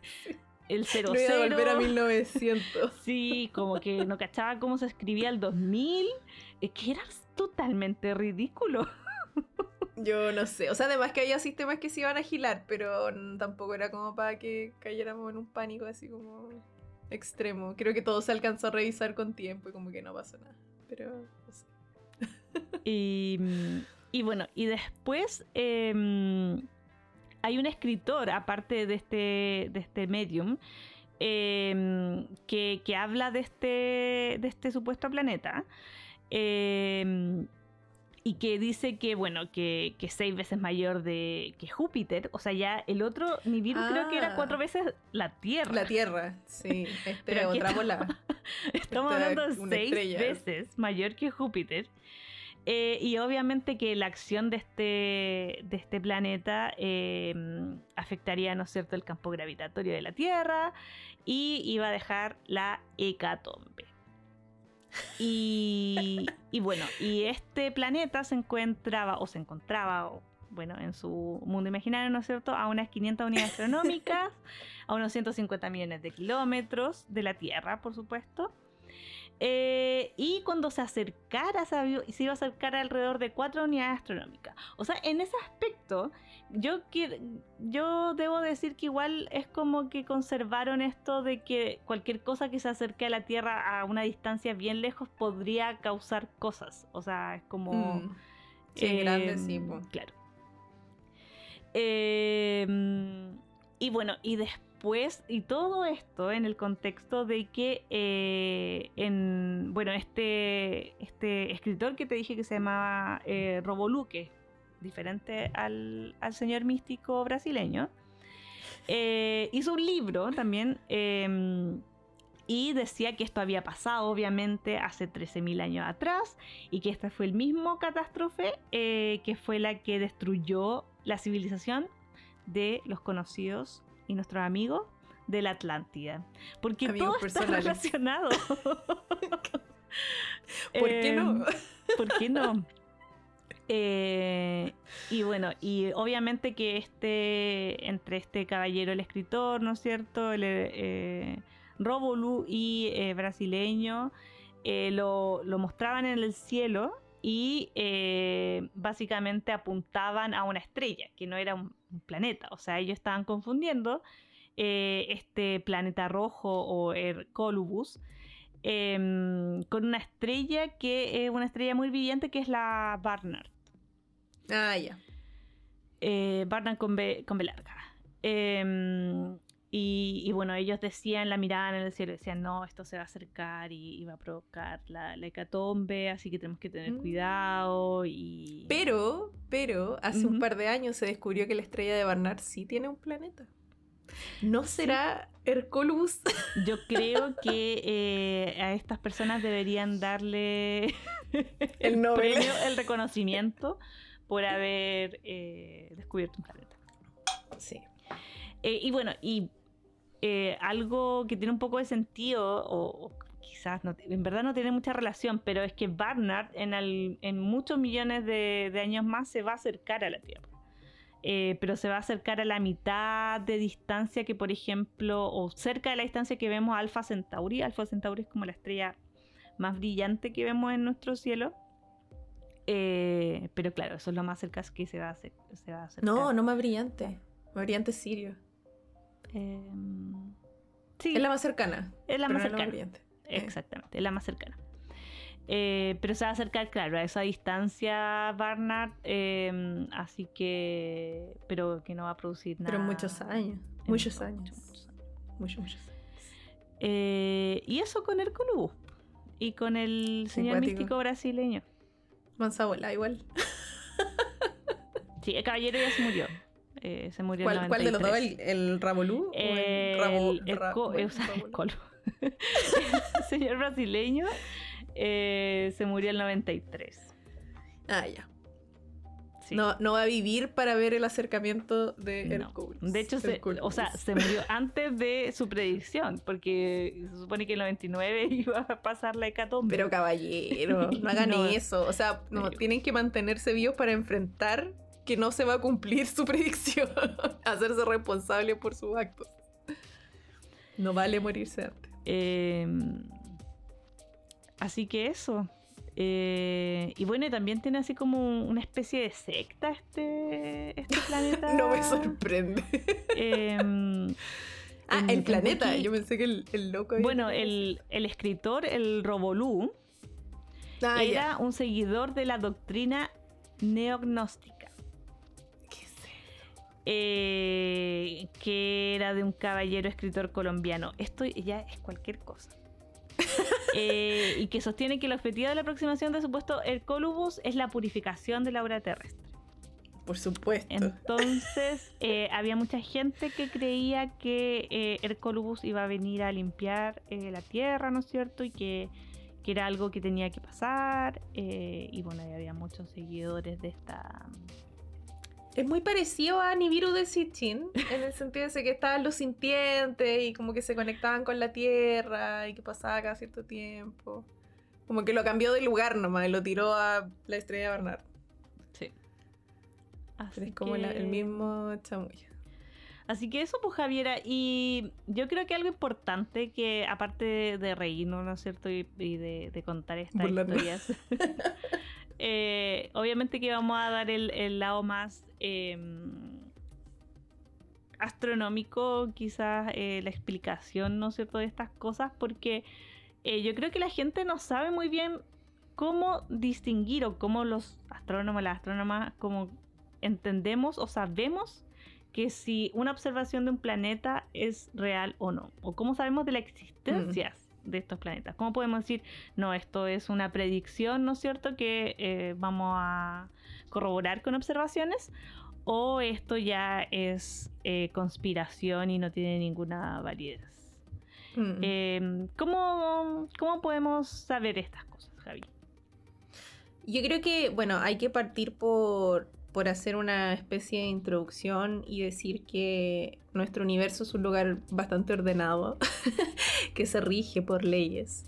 el 00. No iba a volver a 1900. Sí, como que no cachaba cómo se escribía el 2000. Es que era totalmente ridículo. Yo no sé. O sea, además que había sistemas que se iban a agilar, pero tampoco era como para que cayéramos en un pánico así como extremo. Creo que todo se alcanzó a revisar con tiempo y como que no pasó nada. Pero no sé. Y, mm, y bueno, y después em, hay un escritor, aparte de este, de este medium, em, que, que habla de este, de este supuesto planeta. em, y que dice que, bueno, que, que seis veces mayor de que Júpiter. O sea, ya el otro Nibiru creo que era Ah. cuatro veces la Tierra. La Tierra, sí. Este, Pero otra bola. Estamos Esta hablando de seis estrella. veces mayor que Júpiter. Eh, y obviamente que la acción de este, de este planeta eh, afectaría, ¿no es cierto?, el campo gravitatorio de la Tierra y iba a dejar la hecatombe. Y, y bueno, y este planeta se encontraba, o se encontraba, o, bueno, en su mundo imaginario, ¿no es cierto?, a unas 500 unidades astronómicas, a unos 150 millones de kilómetros de la Tierra, por supuesto. Eh, y cuando se acercara, se iba se iba a acercar alrededor de 4 unidades astronómicas. O sea, en ese aspecto, yo, yo debo decir que igual es como que conservaron esto de que cualquier cosa que se acerque a la Tierra a una distancia bien lejos podría causar cosas. O sea, es como... Mm. Sí, grande, Em, sí. po. Claro. Em, y bueno, y después, y todo esto en el contexto de que, eh, en, bueno, este, este escritor que te dije que se llamaba eh, Roboluque, diferente al, al señor místico brasileño, eh, hizo un libro también. em, y decía que esto había pasado obviamente hace 13.000 años atrás y que esta fue el mismo catástrofe eh, que fue la que destruyó la civilización de los conocidos y nuestros amigos de la Atlántida. Porque Amigos todo está personales. relacionado. ¿Por qué no? Em, ¿Por qué no? Eh, y bueno, y obviamente que este, entre este caballero, el escritor, ¿no es cierto? El eh, y eh, brasileño, eh, lo, lo mostraban en el cielo y eh, básicamente apuntaban a una estrella, que no era un, un planeta. O sea, ellos estaban confundiendo eh, este planeta rojo o Hercolubus em, con una estrella que es una estrella muy brillante que es la Barnard. Ah, ya. Eh, Barnard con B, con B larga. Y, y bueno, ellos decían, la miraban en el cielo, decían, no, esto se va a acercar y, y va a provocar la, la hecatombe, así que tenemos que tener Mm. cuidado y... Pero, pero, hace un par de años se descubrió que la estrella de Barnard sí tiene un planeta. ¿No será Hercolubus? Yo creo que eh, a estas personas deberían darle El premio, el reconocimiento por haber eh, descubierto un planeta. Sí. Eh, y bueno, y eh, algo que tiene un poco de sentido, o, quizás en verdad no tiene mucha relación, pero es que Barnard en, muchos millones de, años más se va a acercar a la Tierra. eh, pero se va a acercar a la mitad de distancia que, por ejemplo, o cerca de la distancia que vemos Alfa Centauri. Alfa Centauri es como la estrella más brillante que vemos en nuestro cielo. Eh, pero claro, eso es lo más cerca que se va a, se va a acercar. No, no más brillante. Más brillante es Sirio. Em, sí, Es la más cercana. es la más la cercana. brillante. Exactamente, es la más cercana. Eh, pero se va a acercar, claro, a esa distancia Barnard, eh, así que. Pero que no va a producir nada. Pero muchos años. Muchos muchos, años. muchos. Muchos, muchos años. Eh, y eso con Herculubus y con el señor Simpático. místico brasileño. Mansa bola, igual. Sí, el caballero ya se murió. Eh, se murió en ¿Cuál, cuál de los dos? 93. ¿El, el Rabolú? o el Rabo, El- Ra- el colo. el señor brasileño eh, se murió en el 93. Ah, ya. Sí. No, no va a vivir para ver el acercamiento de No. De hecho, se, o sea, se murió antes de su predicción, porque se supone que en el 99 iba a pasar la hecatombe. Pero caballero, no hagan No. eso. O sea, no, tienen que mantenerse vivos para enfrentar que no se va a cumplir su predicción. Hacerse responsable por sus actos. No vale morirse antes. Eh, así que eso. Eh, y bueno, también tiene así como una especie de secta este, este planeta. No me sorprende. Eh, Ah, el planeta. Yo pensé que el, el loco. bueno, el, el escritor, el Robolú. Ah, era un seguidor de la doctrina neognóstica. Eh, que era de un caballero escritor colombiano. Esto ya es cualquier cosa. Eh, y que sostiene que el objetivo de la aproximación de supuesto Hercolubus es la purificación de la aura terrestre. Por supuesto. Entonces, eh, había mucha gente que creía que eh, Hercolubus iba a venir a limpiar eh, la tierra, ¿no es cierto? Y que, que era algo que tenía que pasar. y bueno, había muchos seguidores de esta. Es muy parecido a Nibiru de Sitchin, en el sentido de que estaban los sintientes y como que se conectaban con la tierra y que pasaba cada cierto tiempo. Como que lo cambió de lugar nomás, lo tiró a la estrella de Bernard. Sí. Pero es como la- el mismo chamullo. Así que eso, pues Javiera, y yo creo que algo importante que aparte de, reírnos, ¿no es cierto? Y, y de, de contar estas historias, eh, obviamente que vamos a dar el, el lado más eh, astronómico, quizás eh, la explicación, ¿no es cierto?, de estas cosas, porque eh, yo creo que la gente no sabe muy bien cómo distinguir o cómo los astrónomos, las astrónomas, como entendemos o sabemos que si una observación de un planeta es real o no, o cómo sabemos de la existencia de estos planetas. ¿Cómo podemos decir, no, esto es una predicción, ¿no es cierto?, que eh, vamos a corroborar con observaciones, o esto ya es eh, conspiración y no tiene ninguna validez. Mm. Eh, ¿cómo, ¿Cómo podemos saber estas cosas, Javi? Yo creo que, bueno, hay que partir por, por hacer una especie de introducción y decir que nuestro universo es un lugar bastante ordenado, que se rige por leyes.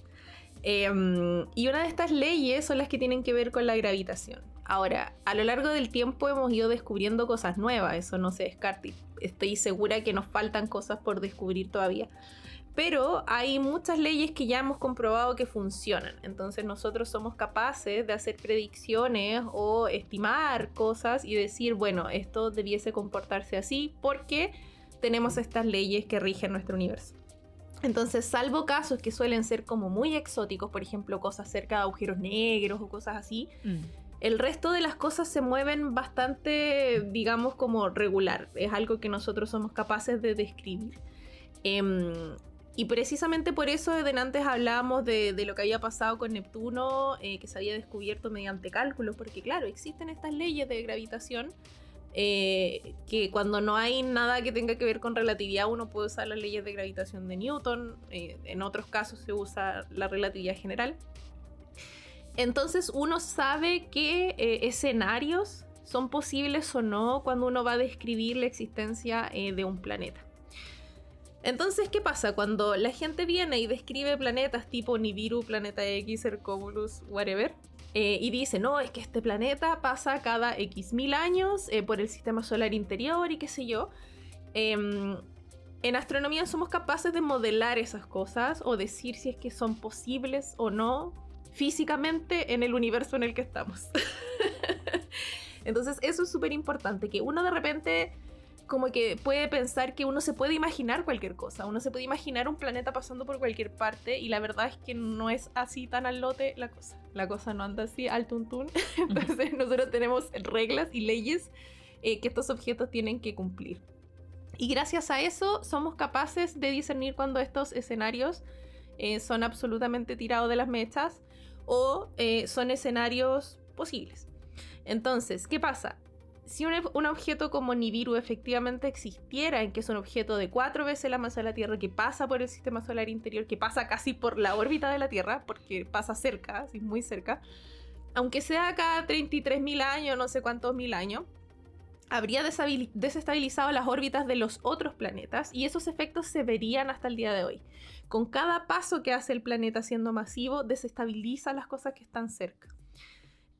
Em, y una de estas leyes son las que tienen que ver con la gravitación. Ahora, a lo largo del tiempo hemos ido descubriendo cosas nuevas, eso no se descarta. y Estoy segura que nos faltan cosas por descubrir todavía. Pero hay muchas leyes que ya hemos comprobado que funcionan. Entonces nosotros somos capaces de hacer predicciones o estimar cosas y decir, bueno, esto debiese comportarse así porque tenemos estas leyes que rigen nuestro universo. Entonces, salvo casos que suelen ser como muy exóticos, por ejemplo, cosas cerca de agujeros negros o cosas así, el resto de las cosas se mueven bastante, digamos, como regular. Es algo que nosotros somos capaces de describir. Em, y precisamente por eso de antes hablábamos de, lo que había pasado con Neptuno, eh, que se había descubierto mediante cálculos, porque claro, existen estas leyes de gravitación. Eh, que cuando no hay nada que tenga que ver con relatividad uno puede usar las leyes de gravitación de Newton, eh, en otros casos se usa la relatividad general. Entonces uno sabe qué escenarios son posibles o no cuando uno va a describir la existencia de un planeta. Entonces, ¿qué pasa? Cuando la gente viene y describe planetas tipo Nibiru, Planeta X, Hercobulus, whatever, Eh, y dice, no, es que este planeta pasa cada X mil años eh, por el sistema solar interior y qué sé yo. Em, en astronomía somos capaces de modelar esas cosas o decir si es que son posibles o no físicamente en el universo en el que estamos. Entonces eso es súper importante, que uno de repente como que puede pensar que uno se puede imaginar cualquier cosa, uno se puede imaginar un planeta pasando por cualquier parte y la verdad es que no es así tan al lote la cosa. La cosa no anda así al tuntún. Entonces nosotros tenemos reglas y leyes eh, que estos objetos tienen que cumplir. Y gracias a eso somos capaces de discernir cuando estos escenarios eh, son absolutamente tirados de las mechas o eh, son escenarios posibles. Entonces, ¿qué pasa? Si un, objeto como Nibiru efectivamente existiera, en que es un objeto de cuatro veces la masa de la Tierra, que pasa por el sistema solar interior, que pasa casi por la órbita de la Tierra, porque pasa cerca, así muy cerca, aunque sea cada 33.000 años, no sé cuántos mil años, habría desestabilizado las órbitas de los otros planetas y esos efectos se verían hasta el día de hoy. Con cada paso que hace el planeta siendo masivo, desestabiliza las cosas que están cerca.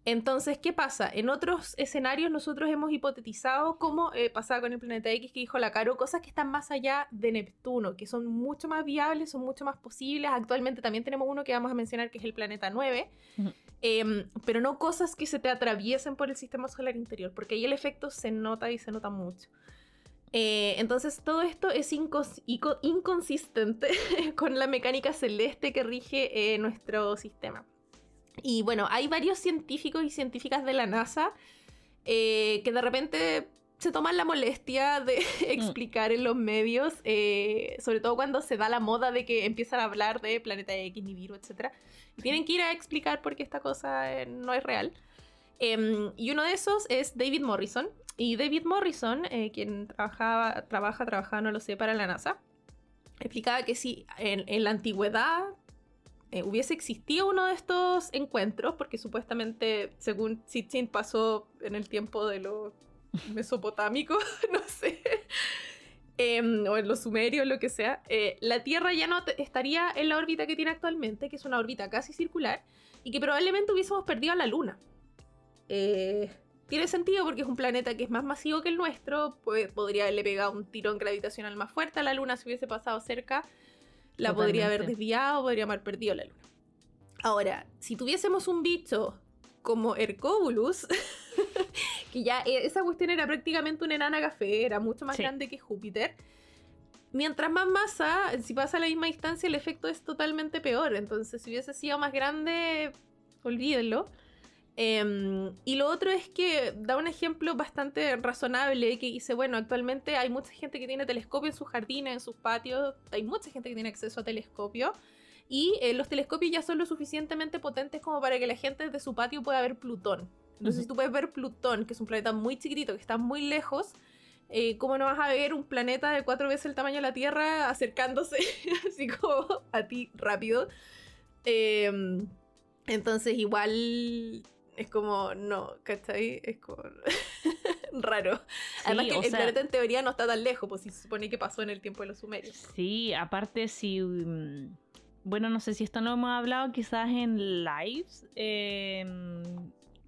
Entonces, ¿qué pasa? En otros escenarios nosotros hemos hipotetizado cómo eh, pasaba con el planeta X que dijo la Caro, cosas que están más allá de Neptuno, que son mucho más viables, son mucho más posibles. Actualmente también tenemos uno que vamos a mencionar que es el planeta 9, em, pero no cosas que se te atraviesen por el sistema solar interior, porque ahí el efecto se nota y se nota mucho. Eh, entonces todo esto es inconsistente con la mecánica celeste que rige eh, nuestro sistema. Y bueno, hay varios científicos y científicas de la NASA eh, que de repente se toman la molestia de explicar en los medios, eh, sobre todo cuando se da la moda de que empiezan a hablar de Planeta X, Nibiru, etc. tienen que ir a explicar por qué esta cosa eh, no es real. Em, y uno de esos es David Morrison. Y David Morrison, quien trabajaba, trabaja, trabajaba, no lo sé, para la NASA, explicaba que si en la antigüedad eh, hubiese existido uno de estos encuentros, porque supuestamente, según Sitchin, pasó en el tiempo de los mesopotámicos, no sé, em, o en los sumerios, lo que sea, eh, la Tierra ya no estaría en la órbita que tiene actualmente, que es una órbita casi circular, y que probablemente hubiésemos perdido a la Luna. Eh, tiene sentido porque es un planeta que es más masivo que el nuestro, pues podría haberle pegado un tirón gravitacional más fuerte a la Luna si hubiese pasado cerca la podría haber desviado, podría haber perdido la luna. Ahora, si tuviésemos un bicho como Hercóbulus, que ya e, esa cuestión era prácticamente una enana café, era mucho más grande que Júpiter. Mientras más masa, si pasa a la misma distancia, el efecto es totalmente peor. Entonces, si hubiese sido más grande, olvídenlo. Em, y lo otro es que da un ejemplo bastante razonable que dice, bueno, actualmente hay mucha gente que tiene telescopio en sus jardines, en sus patios, hay mucha gente que tiene acceso a telescopio y eh, los telescopios ya son lo suficientemente potentes como para que la gente de su patio pueda ver Plutón. Entonces tú puedes ver Plutón, que es un planeta muy chiquitito, que está muy lejos. Eh, ¿Cómo no vas a ver un planeta de cuatro veces el tamaño de la Tierra acercándose así como a ti rápido? Em, entonces igual es como, no, ¿cachai? Es como raro. Además que el planeta en teoría no está tan lejos, pues si se supone que pasó en el tiempo de los sumerios. Sí, aparte si... Mm, bueno, no sé si esto no hemos hablado quizás en lives, eh,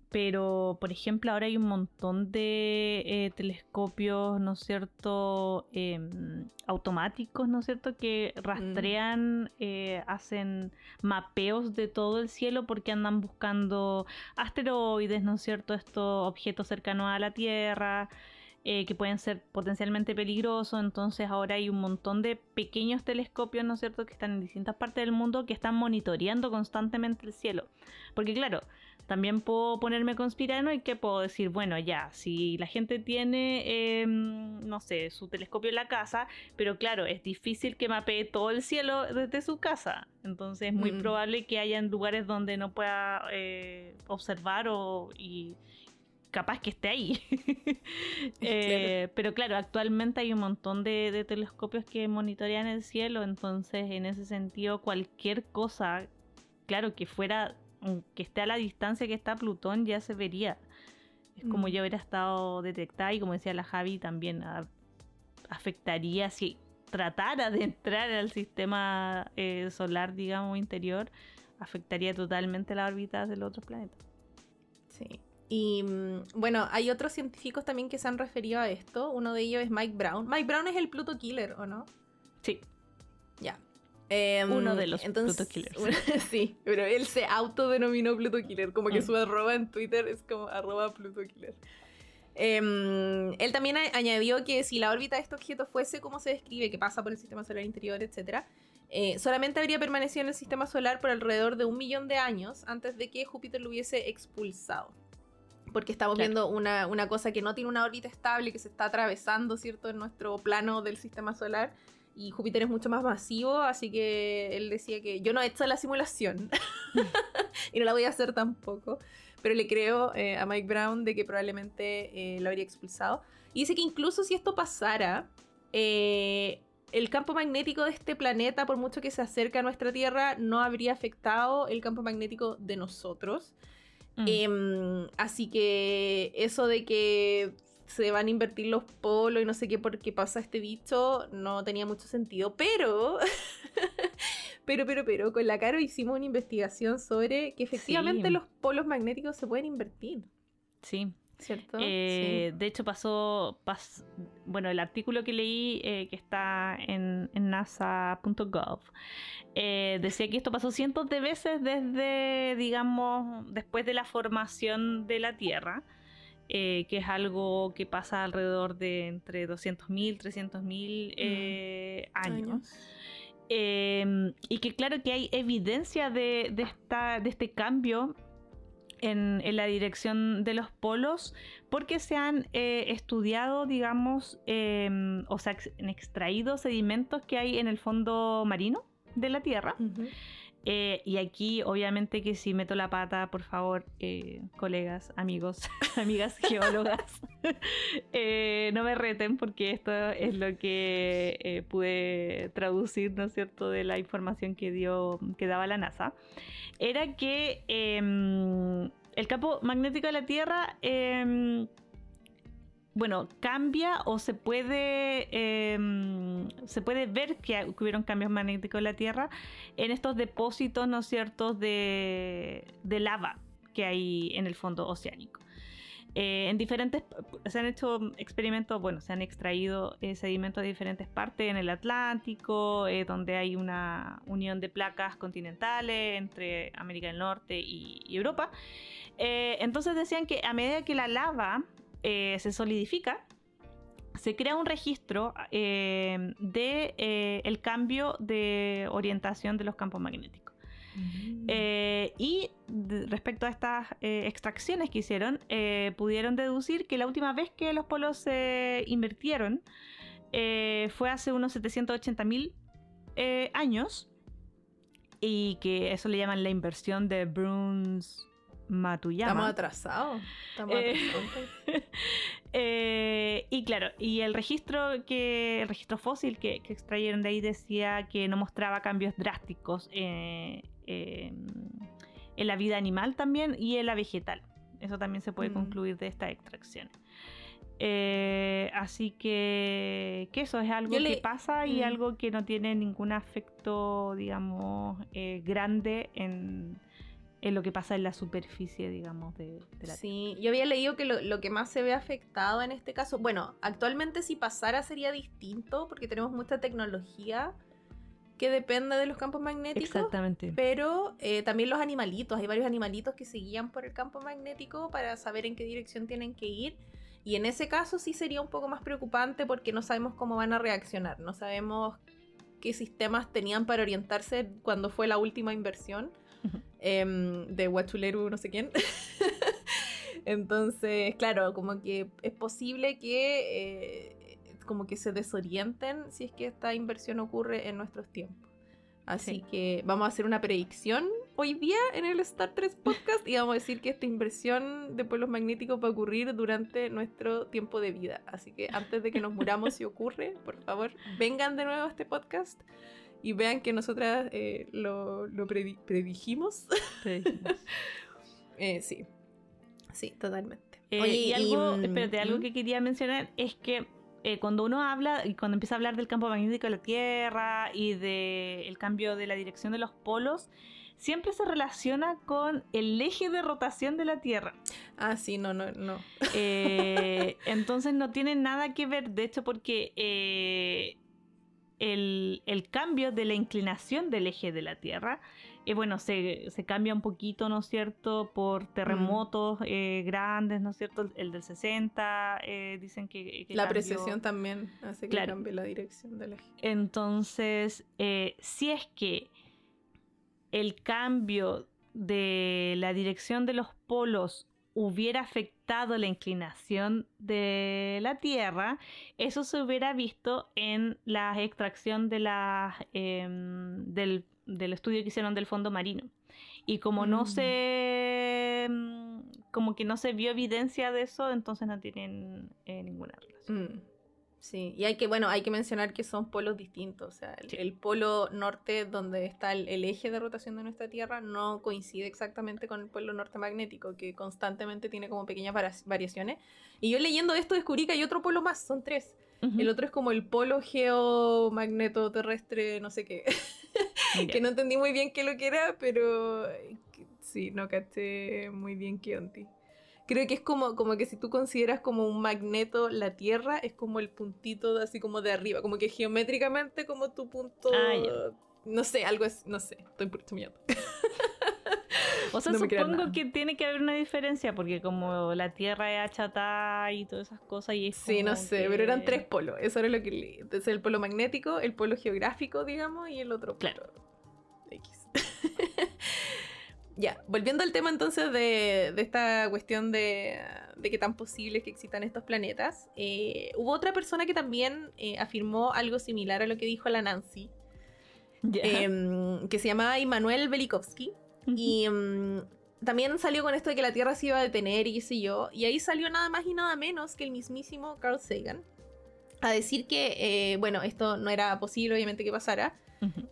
pero por ejemplo ahora hay un montón de eh, telescopios, ¿no es cierto?, em, automáticos, ¿no es cierto?, que mm. rastrean, eh, hacen mapeos de todo el cielo porque andan buscando asteroides, ¿no es cierto?, estos objetos cercanos a la Tierra. Eh, que pueden ser potencialmente peligrosos. Entonces ahora hay un montón de pequeños telescopios, ¿no es cierto?, que están en distintas partes del mundo que están monitoreando constantemente el cielo. Porque claro, también puedo ponerme conspirano y que puedo decir, bueno, ya, si la gente tiene, em, no sé, su telescopio en la casa, pero claro, es difícil que mapee todo el cielo desde su casa. Entonces es muy mm. probable que haya lugares donde no pueda eh, observar o, y capaz que esté ahí. Eh, pero claro, actualmente hay un montón de, de telescopios que monitorean el cielo, entonces en ese sentido cualquier cosa, claro, que fuera que esté a la distancia que está Plutón, ya se vería. Es como mm. ya hubiera estado detectada y como decía la Javi, también afectaría si tratara de entrar al sistema eh, solar, digamos, interior, afectaría totalmente la órbita del otro planeta. Sí. Y mm, bueno, hay otros científicos también que se han referido a esto. Uno de ellos es Mike Brown. Mike Brown es el Pluto Killer, ¿o no? Sí. Ya. Uno Em, de los Pluto Killers. sí, pero él se autodenominó Pluto Killer. Como que mm. su arroba en Twitter es como arroba Pluto Killer. Em, él también añadió que si la órbita de este objeto fuese como se describe, que pasa por el sistema solar interior, etc., eh, solamente habría permanecido en el sistema solar por alrededor de un millón de años antes de que Júpiter lo hubiese expulsado. Porque estamos viendo una, una, cosa que no tiene una órbita estable, que se está atravesando, ¿cierto?, en nuestro plano del sistema solar. Y Júpiter es mucho más masivo, así que él decía que yo no he hecho la simulación y no la voy a hacer tampoco pero le creo eh, a Mike Brown de que probablemente eh, lo habría expulsado. Y dice que incluso si esto pasara, eh, el campo magnético de este planeta, por mucho que se acerque a nuestra Tierra, no habría afectado el campo magnético de nosotros. Mm. Em, así que eso de que se van a invertir los polos y no sé qué porque pasa este bicho no tenía mucho sentido. Pero Pero, pero, pero, con la Caro hicimos una investigación sobre que efectivamente los polos magnéticos se pueden invertir. Sí. ¿Cierto? Eh, de hecho, pasó, bueno, el artículo que leí eh, que está en, nasa.gov eh, decía que esto pasó cientos de veces desde, digamos, después de la formación de la Tierra. Que es algo que pasa alrededor de entre 200.000, 300.000 mm. años. Em, y que claro que hay evidencia de, esta, de este cambio en, la dirección de los polos porque se han eh, estudiado, digamos, em, o sea, han extraído sedimentos que hay en el fondo marino de la Tierra. Eh, y aquí, obviamente, que si meto la pata, por favor, eh, colegas, amigos, amigas geólogas, eh, no me reten porque esto es lo que pude traducir, ¿no es cierto?, de la información que, dio, que daba la NASA. Era que em, el campo magnético de la Tierra em, bueno, cambia o se puede, em, se puede ver que, hubieron cambios magnéticos en la Tierra en estos depósitos, ¿no es cierto?, de, lava que hay en el fondo oceánico. Eh, en diferentes, se han hecho experimentos, bueno, se han extraído eh, sedimentos de diferentes partes en el Atlántico, eh, donde hay una unión de placas continentales entre América del Norte y Europa. entonces decían que a medida que la lava eh, se solidifica, se crea un registro eh, de eh, el cambio de orientación de los campos magnéticos. Mm. y respecto a estas extracciones que hicieron, pudieron deducir que la última vez que los polos se invirtieron fue hace unos 780 mil años y que eso le llaman la inversión de Bruns Matuyama. Estamos atrasados. Estamos eh, eh, y claro, y el registro que el registro fósil que, extrayeron de ahí decía que no mostraba cambios drásticos eh, en la vida animal también y en la vegetal. Eso también se puede mm. concluir de esta extracción. así que, que, eso es algo que pasa y mm. algo que no tiene ningún afecto, digamos, grande en, en lo que pasa en la superficie, digamos, de, la Sí, yo había leído que lo, que más se ve afectado en este caso, bueno, actualmente si pasara sería distinto porque tenemos mucha tecnología que depende de los campos magnéticos. Exactamente. Pero eh, también los animalitos, hay varios animalitos que se guían por el campo magnético para saber en qué dirección tienen que ir. Y en ese caso sí sería un poco más preocupante porque no sabemos cómo van a reaccionar, no sabemos qué sistemas tenían para orientarse cuando fue la última inversión. Em, de Huachuleru, no sé quién. Entonces, claro, como que es posible que eh, como que se desorienten si es que esta inversión ocurre en nuestros tiempos. Así que vamos a hacer una predicción hoy día en el Star 3 Podcast y vamos a decir que esta inversión de pueblos magnéticos va a ocurrir durante nuestro tiempo de vida. Así que antes de que nos muramos si ocurre, por favor, vengan de nuevo a este podcast y vean que nosotras eh, lo, lo predijimos. Eh, sí, sí, totalmente. Eh, Oye, y algo, mm, espérate, algo que quería mencionar es que cuando uno habla, y cuando empieza a hablar del campo magnético de la Tierra y del cambio de la dirección de los polos, siempre se relaciona con el eje de rotación de la Tierra. Ah, sí, no, no, no. Entonces no tiene nada que ver, de hecho, porque el, el, cambio de la inclinación del eje de la Tierra, eh, bueno, se, se, cambia un poquito, ¿no es cierto?, por terremotos mm. grandes, ¿no es cierto? El, del 60, dicen que... que la precesión también hace que cambie la dirección del eje. Entonces, si es que el cambio de la dirección de los polos hubiera afectado la inclinación de la Tierra, eso se hubiera visto en la extracción de la, em, del, estudio que hicieron del fondo marino. Y como no mm. se. Em, como que no se vio evidencia de eso, entonces no tienen eh, ninguna relación. Mm. Sí, y hay que, bueno, hay que mencionar que son polos distintos. O sea, el, polo norte, donde está el, eje de rotación de nuestra Tierra, no coincide exactamente con el polo norte magnético, que constantemente tiene como pequeñas variaciones. Y yo leyendo esto descubrí que hay otro polo más, son tres. El otro es como el polo geomagneto terrestre, no sé qué. que no entendí muy bien qué lo que era, pero sí, no caché muy bien qué onda creo que es como, como que si tú consideras como un magneto la Tierra, es como el puntito de, así como de arriba, como que geométricamente como tu punto... Ah, no sé, algo es, no sé, estoy chumeando. O sea, supongo que tiene que haber una diferencia porque como la Tierra es achatada y todas esas cosas y Sí, no sé, pero eran tres polos, eso era lo que. Entonces el polo magnético, el polo geográfico, digamos, y el otro Claro. X. Ya, volviendo al tema entonces de, esta cuestión de, de qué tan posible es que existan estos planetas, eh, hubo otra persona que también eh, afirmó algo similar a lo que dijo la Nancy, em, que se llamaba Immanuel Velikovsky, y em, también salió con esto de que la Tierra se iba a detener y qué sé yo, y ahí salió nada más y nada menos que el mismísimo Carl Sagan a decir que, eh, bueno, esto no era posible obviamente que pasara,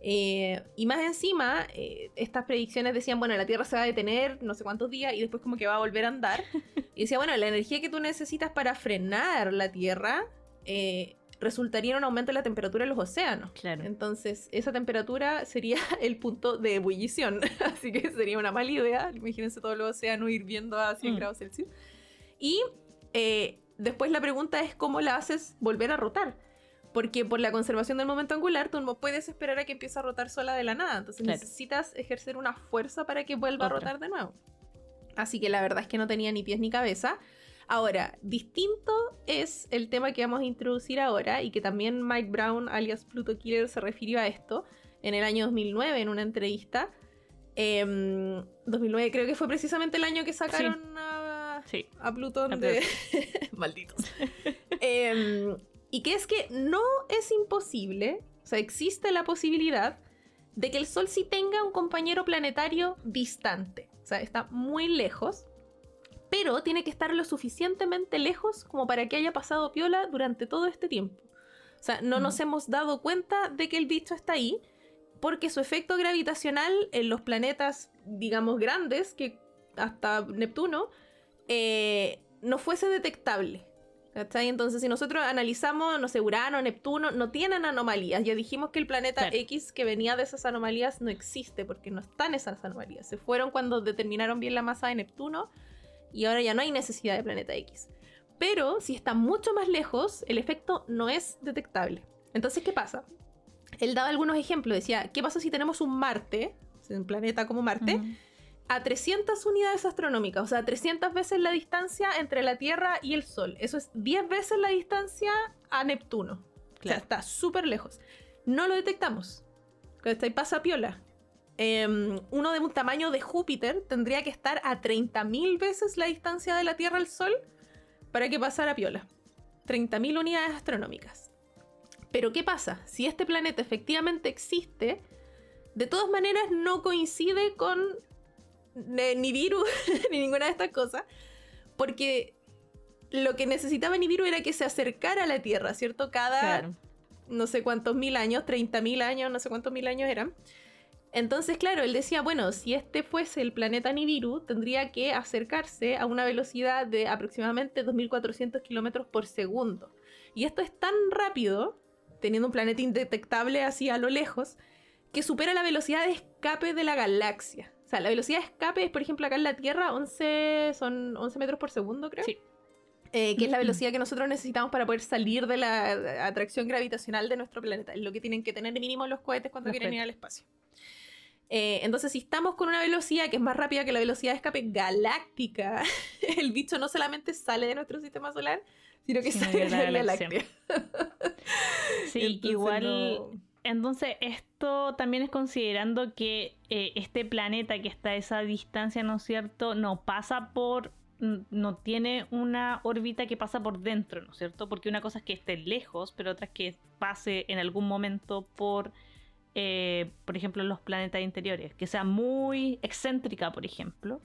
eh, y más encima, eh, estas predicciones decían, bueno, la Tierra se va a detener no sé cuántos días y después como que va a volver a andar. y decía, bueno, la energía que tú necesitas para frenar la Tierra eh, resultaría en un aumento de la temperatura de los océanos. Claro. Entonces, esa temperatura sería el punto de ebullición. Así que sería una mala idea. Imagínense todo el océano hirviendo a 100 mm. grados Celsius. Y después la pregunta es cómo la haces volver a rotar porque por la conservación del momento angular tú no puedes esperar a que empiece a rotar sola de la nada. Entonces necesitas ejercer una fuerza para que vuelva a rotar de nuevo. Así que la verdad es que no tenía ni pies ni cabeza. Ahora, distinto es el tema que vamos a introducir ahora y que también Mike Brown, alias Pluto Killer, se refirió a esto en el año 2009 en una entrevista. 2009 em, creo que fue precisamente el año que sacaron A, a, Plutón de... Malditos. eh, y que es que no es imposible, o sea, existe la posibilidad de que el Sol sí tenga un compañero planetario distante. O sea, está muy lejos, pero tiene que estar lo suficientemente lejos como para que haya pasado piola durante todo este tiempo. O sea, no nos hemos dado cuenta de que el bicho está ahí, porque su efecto gravitacional en los planetas, digamos, grandes, que hasta Neptuno, eh, no fuese detectable. Entonces, si nosotros analizamos, no sé, Urano, Neptuno, no tienen anomalías. Ya dijimos que el planeta X que venía de esas anomalías no existe porque no están esas anomalías. Se fueron cuando determinaron bien la masa de Neptuno y ahora ya no hay necesidad de planeta X. Pero si está mucho más lejos, el efecto no es detectable. Entonces, ¿qué pasa? Él daba algunos ejemplos. Decía, ¿qué pasa si tenemos un Marte, un planeta como Marte? A 300 unidades astronómicas, o sea, 300 veces la distancia entre la Tierra y el Sol. Eso es 10 veces la distancia a Neptuno. O sea, está súper lejos. No lo detectamos. Está ahí pasa piola. Em, uno de un tamaño de Júpiter tendría que estar a 30.000 veces la distancia de la Tierra al Sol para que pasara piola. 30.000 unidades astronómicas. Pero ¿qué pasa? Si este planeta efectivamente existe, de todas maneras no coincide con ni virus, ni ninguna de estas cosas, porque lo que necesitaba Nibiru era que se acercara a la Tierra, ¿cierto? Cada no sé cuántos mil años, 30 mil años, no sé cuántos mil años eran. Entonces, claro, él decía, bueno, si este fuese el planeta Nibiru, tendría que acercarse a una velocidad de aproximadamente 2.400 kilómetros por segundo. Y esto es tan rápido, teniendo un planeta indetectable así a lo lejos, que supera la velocidad de escape de la galaxia. O sea, la velocidad de escape es, por ejemplo, acá en la Tierra, 11, son 11 metros por segundo, creo. Sí. Eh, que es la velocidad que nosotros necesitamos para poder salir de la atracción gravitacional de nuestro planeta. Es lo que tienen que tener mínimo los cohetes cuando quieren ir al espacio. Eh, entonces, si estamos con una velocidad que es más rápida que la velocidad de escape galáctica, el bicho no solamente sale de nuestro sistema solar, sino que sale de la, galaxia. sí, igual. Entonces, esto también es considerando que eh, este planeta que está a esa distancia, ¿no es cierto?, no pasa por no tiene una órbita que pasa por dentro, ¿no es cierto? Porque una cosa es que esté lejos, pero otra es que pase en algún momento por, eh, por ejemplo, los planetas interiores, que sea muy excéntrica, por ejemplo.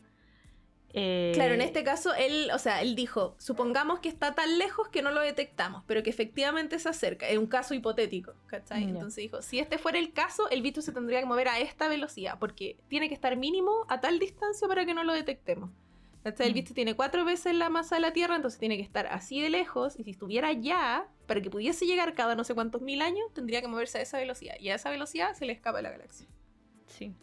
Eh, claro, en este caso, él, o sea, él dijo, supongamos que está tan lejos que no lo detectamos, pero que efectivamente se acerca. Es un caso hipotético, ¿cachai? Entonces dijo, si este fuera el caso, el bicho se tendría que mover a esta velocidad, porque tiene que estar mínimo a tal distancia para que no lo detectemos. El mm. bicho tiene cuatro veces la masa de la Tierra, entonces tiene que estar así de lejos. Y si estuviera allá, para que pudiese llegar cada no sé cuántos mil años, tendría que moverse a esa velocidad. Y a esa velocidad se le escapa la galaxia. Sí.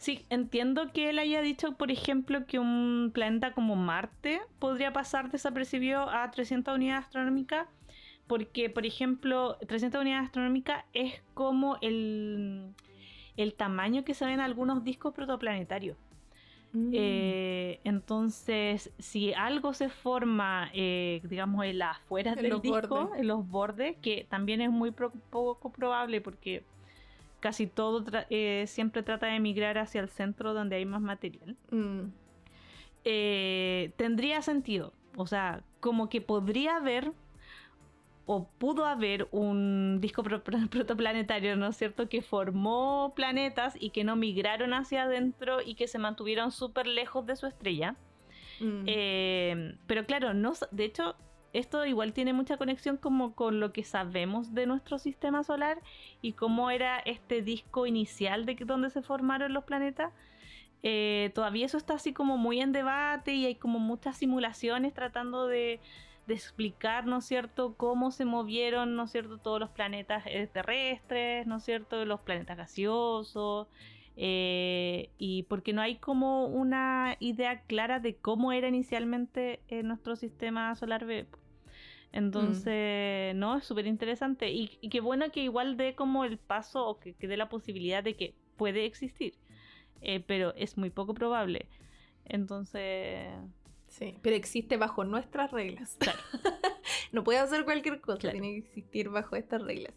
Sí, entiendo que él haya dicho, por ejemplo, que un planeta como Marte podría pasar desapercibido a 300 unidades astronómicas, porque, por ejemplo, 300 unidades astronómicas es como el, el tamaño que se ven algunos discos protoplanetarios. Mm. Eh, entonces, si algo se forma, eh, digamos, en las afueras del disco, en los bordes, que también es muy poco probable porque casi todo eh, siempre trata de migrar hacia el centro donde hay más material. Mm. Eh, tendría sentido. O sea, como que podría haber o pudo haber un disco protoplanetario, ¿no es cierto?, que formó planetas y que no migraron hacia adentro y que se mantuvieron súper lejos de su estrella. Mm. Eh, pero claro, no, de hecho, esto igual tiene mucha conexión como con lo que sabemos de nuestro sistema solar y cómo era este disco inicial de donde se formaron los planetas. Eh, todavía eso está así como muy en debate y hay como muchas simulaciones tratando de, explicar, ¿no es cierto?, cómo se movieron, ¿no es cierto?, todos los planetas eh, terrestres, ¿no es cierto?, los planetas gaseosos. Eh, y porque no hay como una idea clara de cómo era inicialmente nuestro sistema solar entonces, mm. no, es súper interesante. Y, qué bueno que igual dé como el paso o que, dé la posibilidad de que puede existir. Eh, pero es muy poco probable. Entonces. Sí, pero existe bajo nuestras reglas. Claro. no puede hacer cualquier cosa, tiene que existir bajo estas reglas.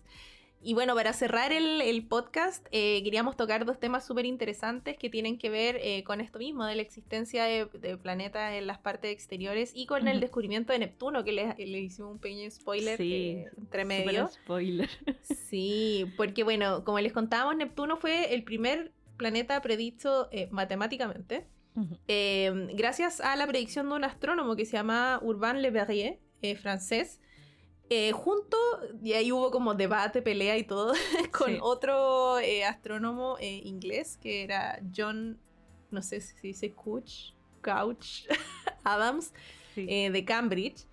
Y bueno, para cerrar el, podcast, eh, queríamos tocar dos temas súper interesantes que tienen que ver eh, con esto mismo, de la existencia de, planetas en las partes exteriores y con el descubrimiento de Neptuno, que le, le hicimos un pequeño spoiler sí, entre medio. spoiler. Sí, porque bueno, como les contábamos, Neptuno fue el primer planeta predicho eh, matemáticamente. gracias a la predicción de un astrónomo que se llama Urbain Le Verrier, francés, eh, junto, y ahí hubo como debate, pelea y todo, con otro eh, astrónomo eh, inglés que era John, no sé si dice Couch, Couch Adams, de Cambridge,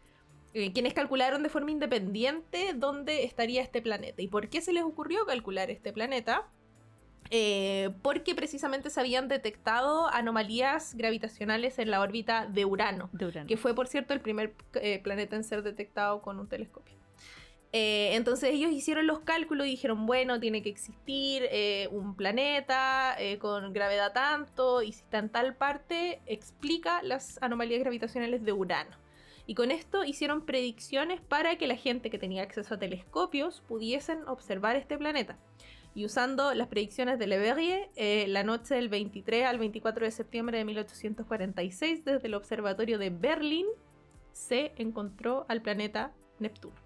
quienes calcularon de forma independiente dónde estaría este planeta. ¿Y por qué se les ocurrió calcular este planeta? Eh, porque precisamente se habían detectado anomalías gravitacionales en la órbita de Urano, que fue por cierto el primer eh, planeta en ser detectado con un telescopio. Eh, entonces ellos hicieron los cálculos y dijeron, bueno, tiene que existir un planeta con gravedad tanto y si está en tal parte, explica las anomalías gravitacionales de Urano. Y con esto hicieron predicciones para que la gente que tenía acceso a telescopios pudiesen observar este planeta y usando las predicciones de Le Verrier, eh, la noche del 23 al 24 de septiembre de 1846, desde el observatorio de Berlín, se encontró al planeta Neptuno.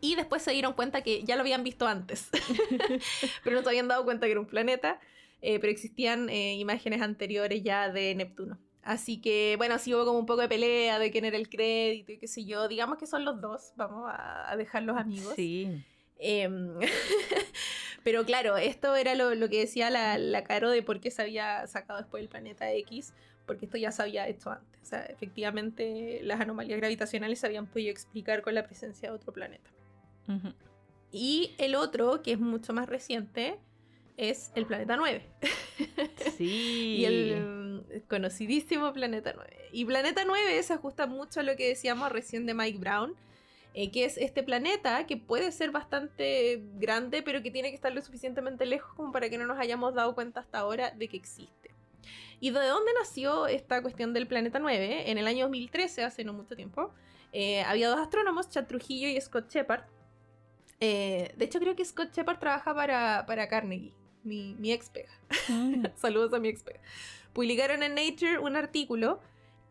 Y después se dieron cuenta que ya lo habían visto antes, pero no se habían dado cuenta que era un planeta, eh, pero existían eh, imágenes anteriores ya de Neptuno. Así que, bueno, sí hubo como un poco de pelea de quién era el crédito y qué sé yo. Digamos que son los dos, vamos a, a dejar los amigos. Sí. Em, pero claro, esto era lo, que decía la, la, Caro de por qué se había sacado después el planeta X, porque esto ya se había hecho antes. O sea, efectivamente las anomalías gravitacionales se habían podido explicar con la presencia de otro planeta. Y el otro, que es mucho más reciente, es el planeta 9. Sí. y el mm, conocidísimo planeta 9. Y planeta 9 se ajusta mucho a lo que decíamos recién de Mike Brown, eh, que es este planeta que puede ser bastante grande, pero que tiene que estar lo suficientemente lejos como para que no nos hayamos dado cuenta hasta ahora de que existe. ¿Y de dónde nació esta cuestión del planeta 9? En el año 2013, hace no mucho tiempo, eh, había dos astrónomos, Chad Trujillo y Scott Shepard. Eh, de hecho, creo que Scott Shepard trabaja para, para Carnegie, mi, mi ex pega. Mm. Saludos a mi ex pega. Publicaron en Nature un artículo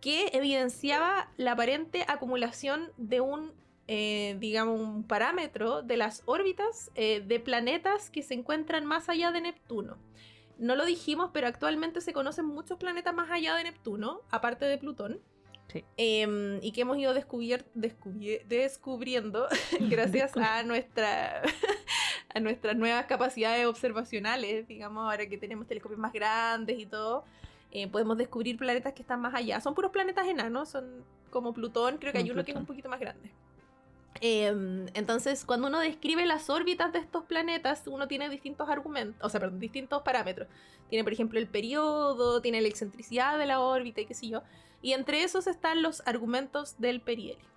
que evidenciaba la aparente acumulación de un, eh, digamos, un parámetro de las órbitas eh, de planetas que se encuentran más allá de Neptuno. No lo dijimos, pero actualmente se conocen muchos planetas más allá de Neptuno, aparte de Plutón. Sí. Em, y que hemos ido descubriendo gracias a nuestra a nuestras nuevas capacidades observacionales, digamos, ahora que tenemos telescopios más grandes y todo, eh, podemos descubrir planetas que están más allá. Son puros planetas enanos, son como Plutón, creo que hay uno que es un poquito más grande. Em, entonces, cuando uno describe las órbitas de estos planetas, uno tiene distintos argumentos, o sea, perdón, distintos parámetros. Tiene, por ejemplo, el periodo, tiene la excentricidad de la órbita y qué sé yo. Y entre esos están los argumentos del perihelio.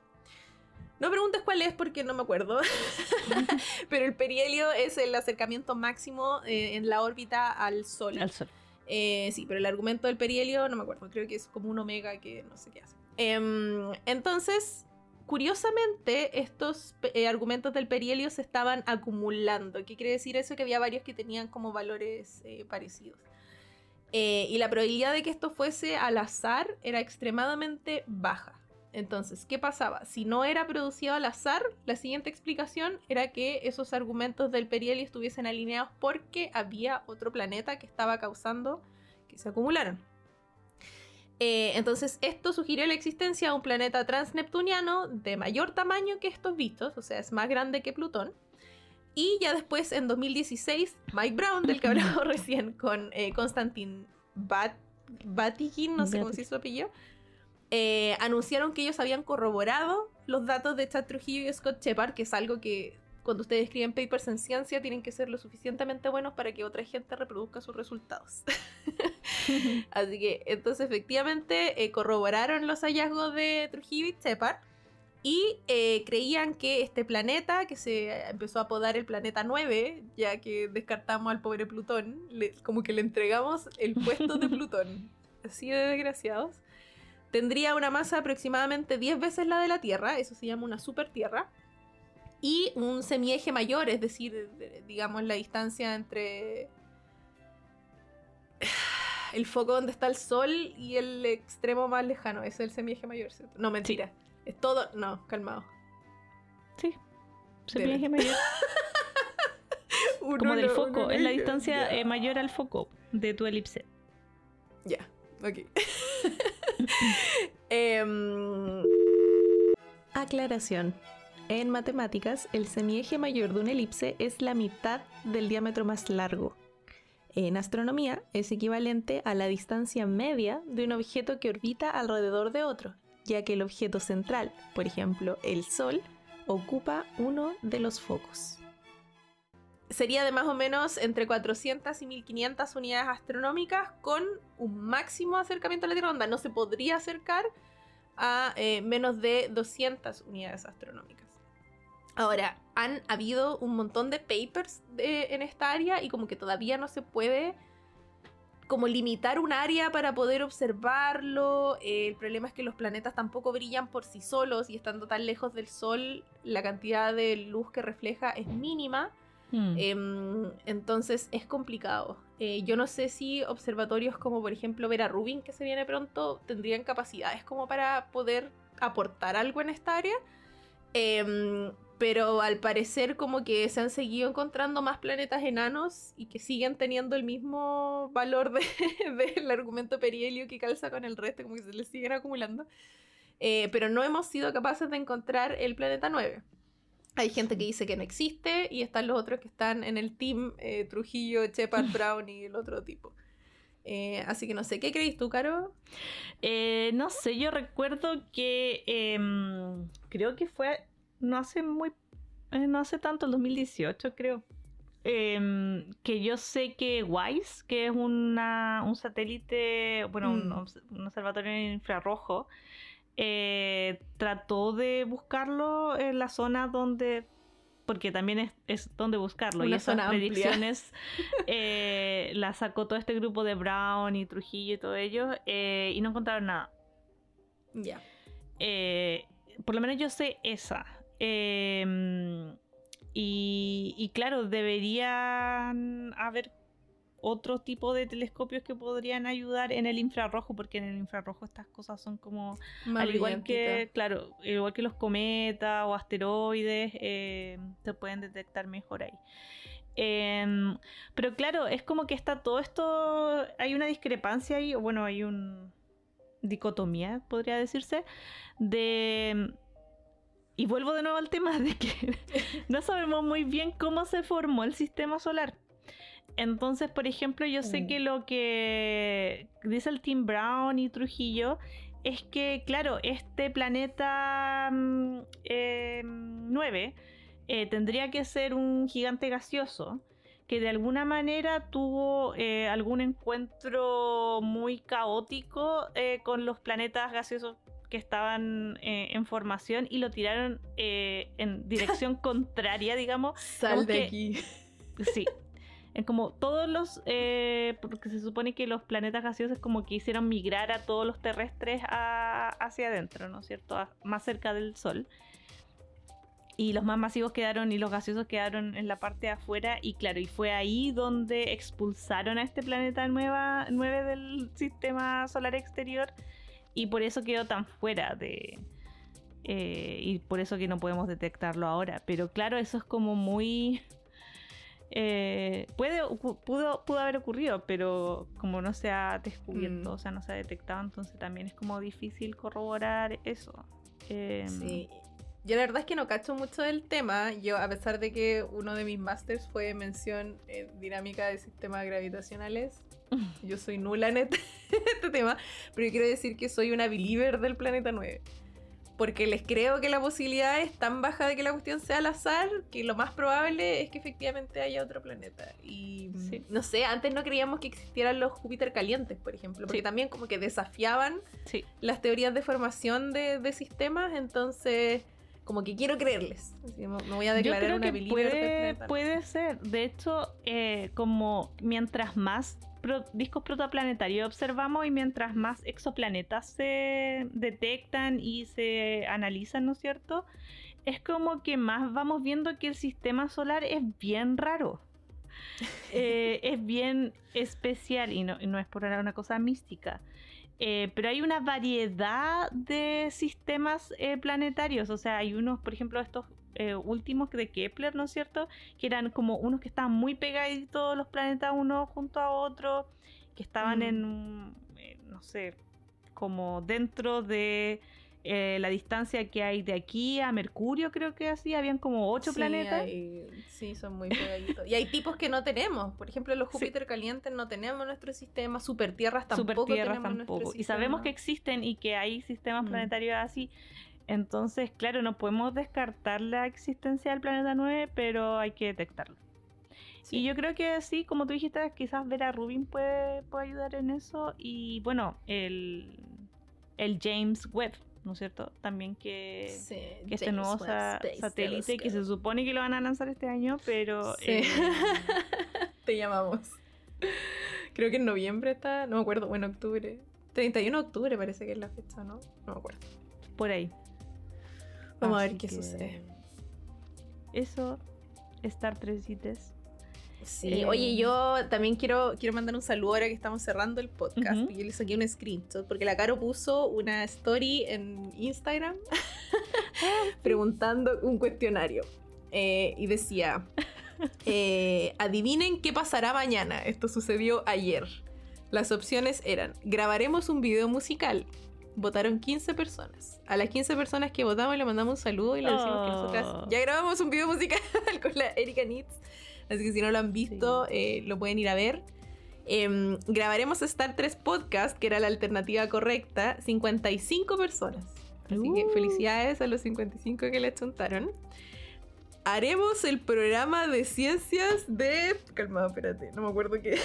No preguntes cuál es porque no me acuerdo. Pero el perihelio es el acercamiento máximo eh, en la órbita al Sol. Al sol. Eh, sí, pero el argumento del perihelio no me acuerdo. Creo que es como un omega que no sé qué hace. Em, entonces, curiosamente, estos eh, argumentos del perihelio se estaban acumulando. ¿Qué quiere decir eso? Que había varios que tenían como valores eh, parecidos. Eh, y la probabilidad de que esto fuese al azar era extremadamente baja. Entonces, ¿qué pasaba? Si no era producido al azar, la siguiente explicación era que esos argumentos del perihelio estuviesen alineados porque había otro planeta que estaba causando que se acumularan. Eh, entonces, esto sugirió la existencia de un planeta transneptuniano de mayor tamaño que estos vistos, o sea, es más grande que Plutón. Y ya después, en 2016, Mike Brown, del que hablamos recién, con eh, Konstantin Bat no sé cómo se su apellido, eh, anunciaron que ellos habían corroborado los datos de Chad Trujillo y Scott Shepard, que es algo que cuando ustedes escriben papers en ciencia tienen que ser lo suficientemente buenos para que otra gente reproduzca sus resultados. Así que entonces efectivamente eh, corroboraron los hallazgos de Trujillo y Shepard y eh, creían que este planeta, que se empezó a apodar el planeta 9, ya que descartamos al pobre Plutón, le- como que le entregamos el puesto de Plutón, así de desgraciados, tendría una masa aproximadamente 10 veces la de la Tierra, eso se llama una super Tierra, y un semieje mayor, es decir, de- digamos la distancia entre el foco donde está el Sol y el extremo más lejano, ese es el semieje mayor, ¿cierto? No, mentira. Es todo. No, calmado. Sí. Semieje mayor. Como del foco. Es la distancia eh, mayor al foco de tu elipse. Ya, ok. Em, aclaración. En matemáticas, el semieje mayor de una elipse es la mitad del diámetro más largo. En astronomía, es equivalente a la distancia media de un objeto que orbita alrededor de otro, ya que el objeto central, por ejemplo, el Sol, ocupa uno de los focos. Sería de más o menos entre 400 y 1500 unidades astronómicas con un máximo acercamiento a la Tierra. Onda, no se podría acercar a eh, menos de 200 unidades astronómicas. Ahora, han habido un montón de papers de- en esta área y como que todavía no se puede como limitar un área para poder observarlo. Eh, el problema es que los planetas tampoco brillan por sí solos y estando tan lejos del Sol, la cantidad de luz que refleja es mínima. Mm. Em, entonces es complicado. Eh, yo no sé si observatorios como por ejemplo Vera Rubin, que se viene pronto, tendrían capacidades como para poder aportar algo en esta área. Pero al parecer como que se han seguido encontrando más planetas enanos y que siguen teniendo el mismo valor de- del argumento perihelio que calza con el resto, como que se les siguen acumulando. Eh, pero no hemos sido capaces de encontrar el planeta 9. Hay gente que dice que no existe y están los otros que están en el team eh, Trujillo, Shepard, Brown y el otro tipo. Eh, así que no sé, ¿qué crees tú, Caro? No sé, yo recuerdo que em, creo que fue no hace muy, eh, no hace tanto, el 2018 creo. em, que yo sé que WISE, que es una, un satélite, bueno, un, Mm. un observatorio en infrarrojo, eh, trató de buscarlo en la zona donde, porque también es, es donde buscarlo, y esas zona predicciones eh, las sacó todo este grupo de Brown y Trujillo y todo ello, eh, y no encontraron nada. Ya. Por lo menos yo sé esa. Eh, y, y claro, deberían haber otro tipo de telescopios que podrían ayudar en el infrarrojo, porque en el infrarrojo estas cosas son como, Más al igual que, claro, igual que los cometas o asteroides, eh, se pueden detectar mejor ahí. Em, pero claro, es como que está todo esto, hay una discrepancia ahí, o bueno, hay un dicotomía, podría decirse, de... Y vuelvo de nuevo al tema de que no sabemos muy bien cómo se formó el sistema solar. Entonces, por ejemplo, yo sé Mm. que lo que dice el Team Brown y Trujillo es que, claro, este planeta mm, eh, 9 eh, tendría que ser un gigante gaseoso que de alguna manera tuvo eh, algún encuentro muy caótico eh, con los planetas gaseosos que estaban eh, en formación y lo tiraron eh, en dirección contraria, digamos. Sal de que- aquí. Sí. Es como todos los. eh, porque se supone que los planetas gaseosos como que hicieron migrar a todos los terrestres a- hacia adentro, ¿no es cierto? A- más cerca del Sol. Y los más masivos quedaron y los gaseosos quedaron en la parte de afuera. Y claro, y fue ahí donde expulsaron a este planeta nueva, 9 del sistema solar exterior. Y por eso quedó tan fuera de. eh, y por eso que no podemos detectarlo ahora. Pero claro, eso es como muy. eh, puede, pudo, pudo haber ocurrido, pero como no se ha descubierto, Mm. o sea, no se ha detectado, entonces también es como difícil corroborar eso. Em, Sí. Yo la verdad es que no cacho mucho del tema. Yo, a pesar de que uno de mis masters fue mención en dinámica de sistemas gravitacionales, yo soy nula en este, este tema, pero yo quiero decir que soy una believer del planeta 9. Porque les creo que la posibilidad es tan baja de que la cuestión sea al azar que lo más probable es que efectivamente haya otro planeta. Y mm, Sí. no sé, antes no creíamos que existieran los Júpiter calientes, por ejemplo, porque Sí. también como que desafiaban Sí, las teorías de formación de, de sistemas, entonces como que quiero creerles. Me voy a yo declarar creo una que puede, planeta. puede ser. De hecho, eh, como mientras más pro- discos protoplanetarios observamos y mientras más exoplanetas se detectan y se analizan, ¿no es cierto? Es como que más vamos viendo que el sistema solar es bien raro. Eh, es bien especial y no, y no es por ahora una cosa mística. Eh, pero hay una variedad de sistemas eh, planetarios. O sea, hay unos, por ejemplo, estos eh, últimos de Kepler, ¿no es cierto? Que eran como unos que estaban muy pegaditos los planetas uno junto a otro, que estaban Mm. en, eh, no sé, como dentro de eh, la distancia que hay de aquí a Mercurio, creo que así, habían como ocho Sí, planetas. hay- sí, son muy pegaditos. Y hay tipos que no tenemos. Por ejemplo, los Sí. Júpiter calientes no tenemos nuestro sistema. Supertierras tampoco Supertierras tampoco. Y sabemos que existen y que hay sistemas Mm. planetarios así. Entonces, claro, no podemos descartar la existencia del planeta 9, pero hay que detectarlo. Sí. Y yo creo que sí, como tú dijiste, quizás Vera Rubin puede, puede ayudar en eso. Y bueno, el, el James Webb, ¿no es cierto? También que, Sí, que este nuevo sa- satélite que se supone que lo van a lanzar este año, pero... Sí. eh, Te llamamos. Creo que en noviembre está, no me acuerdo, bueno, octubre. 31 de octubre parece que es la fecha, ¿no? No me acuerdo. por ahí. Vamos a ver qué sucede. Eso, Star Tresites. Sí, Eh, oye, yo también quiero, quiero mandar un saludo ahora que estamos cerrando el podcast. Y yo le saqué un screenshot porque la Caro puso una story en Instagram preguntando un cuestionario. Eh, y decía, eh, adivinen qué pasará mañana. Esto sucedió ayer. Las opciones eran, grabaremos un video musical. Votaron 15 personas. A las 15 personas que votamos le mandamos un saludo y le decimos que nosotras Oh. ya grabamos un video musical con la Erika Nitz. Así que si no lo han visto, Sí. eh, lo pueden ir a ver. Em, grabaremos Star 3 Podcast, que era la alternativa correcta. 55 personas. Así que Uh. felicidades a los 55 que le chuntaron. haremos el programa de ciencias de. Calma, espérate, no me acuerdo qué.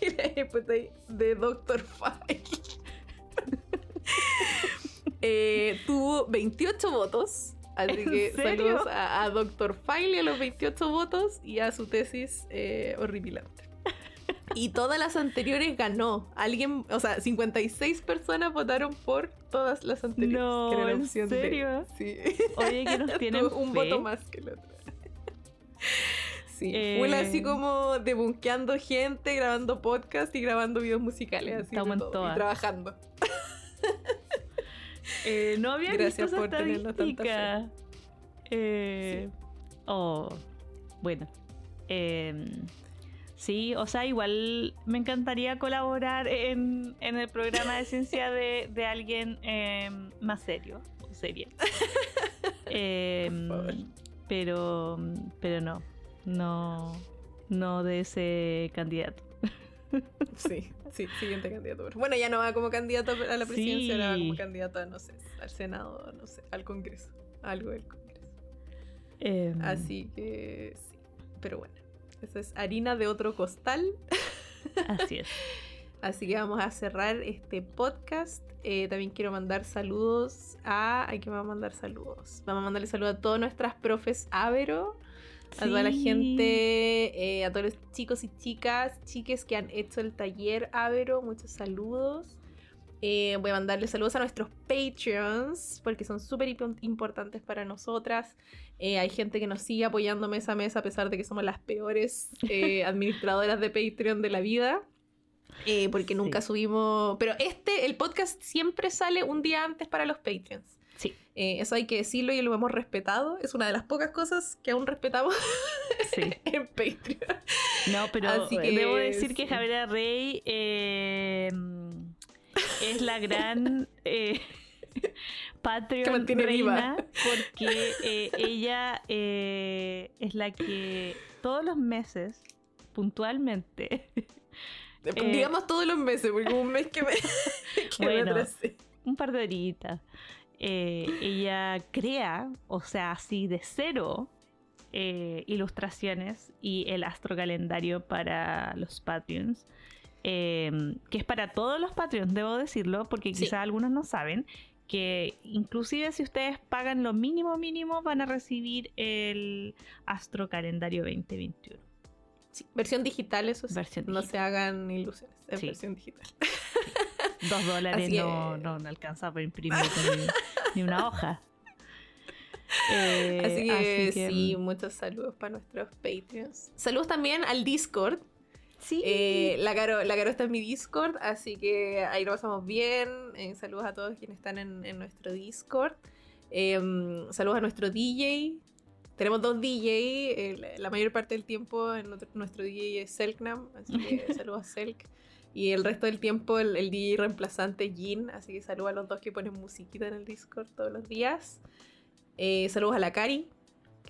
de Doctor File. Eh, tuvo 28 votos. Así que saludos a, a Doctor File y a los 28 votos y a su tesis eh, horripilante. Y todas las anteriores ganó. Alguien, o sea, 56 personas votaron por todas las anteriores. No, ¿en serio? Sí. Oye, que nos tienen un voto más que el otro. Sí, fue así eh. como debunqueando gente, grabando podcast y grabando videos musicales. Así Estamos en todo, y trabajando. Eh, no había Gracias visto por tenernos tanta fe. Eh, sí. Oh, bueno. Eh, Sí, o sea, igual me encantaría colaborar en, el programa de ciencia de, alguien em, más serio o seria. Em, pero, pero no, no, no de ese candidato. Sí, sí, siguiente candidato. Bueno, ya no va como candidato a la presidencia, ahora va como candidato, no sé, al Senado, no sé, al Congreso, algo del Congreso. Em. Así que sí, pero bueno. Eso es harina de otro costal. Así es. Así que vamos a cerrar este podcast. Eh, también quiero mandar saludos a. Hay que mandar saludos. Vamos a mandarle saludos a todas nuestras profes Avero. A toda la gente, eh, a todos los chicos y chicas, chiques que han hecho el taller Avero. Muchos saludos. Eh, voy a mandarle saludos a nuestros Patreons, porque son súper importantes para nosotras. Eh, hay gente que nos sigue apoyando mes a mes, a pesar de que somos las peores eh, administradoras de Patreon de la vida. porque nunca subimos. Pero este, el podcast siempre sale un día antes para los Patreons. Sí. eso hay que decirlo y lo hemos respetado. Es una de las pocas cosas que aún respetamos en Patreon. No, pero debo decir que Javiera Rey es la gran eh, Patreon reina porque eh, ella eh, es la que todos los meses, puntualmente. Digamos todos los meses, porque un mes que me, Un par de horitas. Ella crea, o sea, así de cero, ilustraciones y el astrocalendario para los Patreons. Em, que es para todos los Patreons, debo decirlo, porque quizá algunos no saben, que inclusive si ustedes pagan lo mínimo mínimo van a recibir el Astro Calendario 2021. Sí, versión digital, eso sí. no se hagan ilusiones, es versión digital. Dos dólares no, no, alcanza para imprimir ni, una hoja. Eh, así, que, sí, mm. muchos saludos para nuestros Patreons. Saludos también al Discord, Sí. Eh, la, Caro, la Caro está en mi Discord, así que ahí lo pasamos bien. Eh, saludos a todos quienes están en, nuestro Discord. Em, saludos a nuestro DJ. Tenemos dos DJ. la mayor parte del tiempo nuestro DJ es Selknam, así que saludos a Selk. Y el resto del tiempo el, DJ reemplazante Jin, así que saludos a los dos que ponen musiquita en el Discord todos los días. Eh, saludos a la Cari,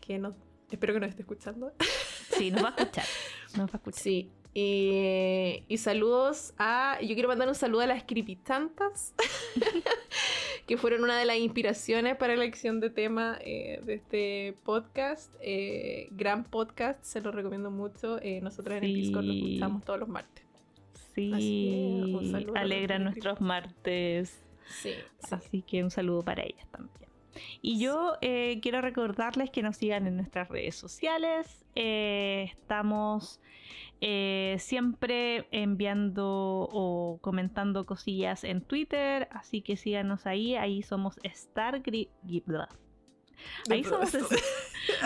que no, espero que nos esté escuchando. Sí, nos va a escuchar. Nos va a escuchar. Sí. Eh, y saludos a. Yo quiero mandar un saludo a las creepytantas, que fueron una de las inspiraciones para la elección de tema eh, de este podcast. Eh, gran podcast, se lo recomiendo mucho. nosotros en el Discord lo escuchamos todos los martes. Sí, alegra nuestros martes. Sí, Así que un saludo para ellas también. Y yo quiero recordarles que nos sigan en nuestras redes sociales. estamos eh, siempre enviando o comentando cosillas en Twitter, así que síganos ahí, ahí somos Star Ahí somos,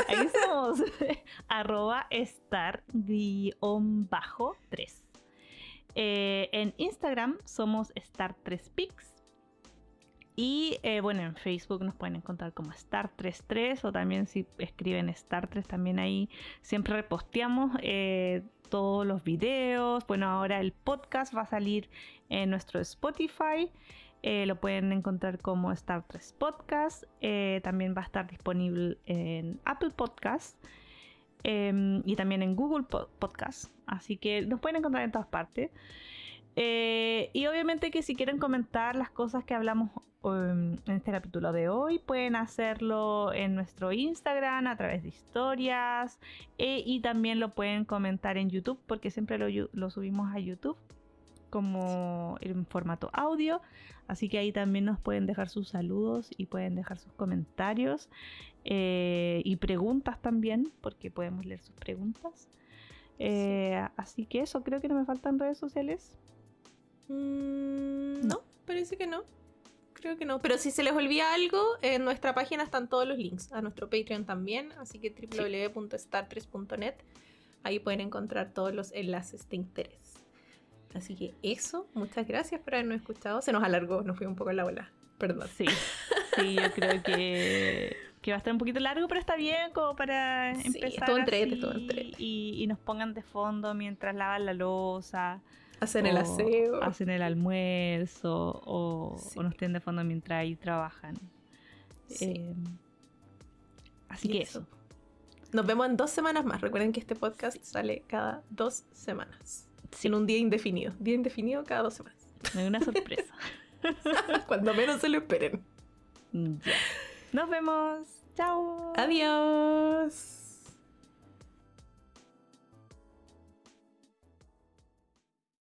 ahí somos arroba star bajo 3. Eh, en Instagram somos star 3 pics. Y eh, bueno, en Facebook nos pueden encontrar como Star33 o también si escriben Star3 también ahí siempre reposteamos todos los videos. Bueno, ahora el podcast va a salir en nuestro Spotify. Eh, lo pueden encontrar como Star 3 Podcast. Eh, también va a estar disponible en Apple Podcast em, y también en Google Podcast. Así que nos pueden encontrar en todas partes. Eh, y obviamente que si quieren comentar las cosas que hablamos um, en este capítulo de hoy. Pueden hacerlo en nuestro Instagram a través de historias e- y también lo pueden comentar en YouTube porque siempre lo subimos a YouTube como en formato audio. Así que ahí también nos pueden dejar sus saludos y pueden dejar sus comentarios eh, y preguntas también porque podemos leer sus preguntas. Eh, Así que eso, creo que no me faltan redes sociales. Mm, no, parece que no. Creo que no. Pero si se les olvida algo, en nuestra página están todos los links. A nuestro Patreon también. Así que www.star3.net. Ahí pueden encontrar todos los enlaces de interés. Así que eso, muchas gracias por habernos escuchado. Se nos alargó, nos fui un poco en la bola. Perdón. Sí, sí, yo creo que, que va a estar un poquito largo, pero está bien como para Sí, empezar estuvo entrete, estuvo entrete. y, y nos pongan de fondo mientras lavan la losa. Hacen el aseo. Hacen el almuerzo o, Sí. o nos tienen de fondo mientras ahí trabajan. Sí. Eh, así que eso. eso. Nos vemos en dos semanas más. Recuerden que este podcast sale cada dos semanas. En un día indefinido. Día indefinido cada dos semanas. Es una sorpresa. Cuando menos se lo esperen. Ya. Nos vemos. Chao. Adiós.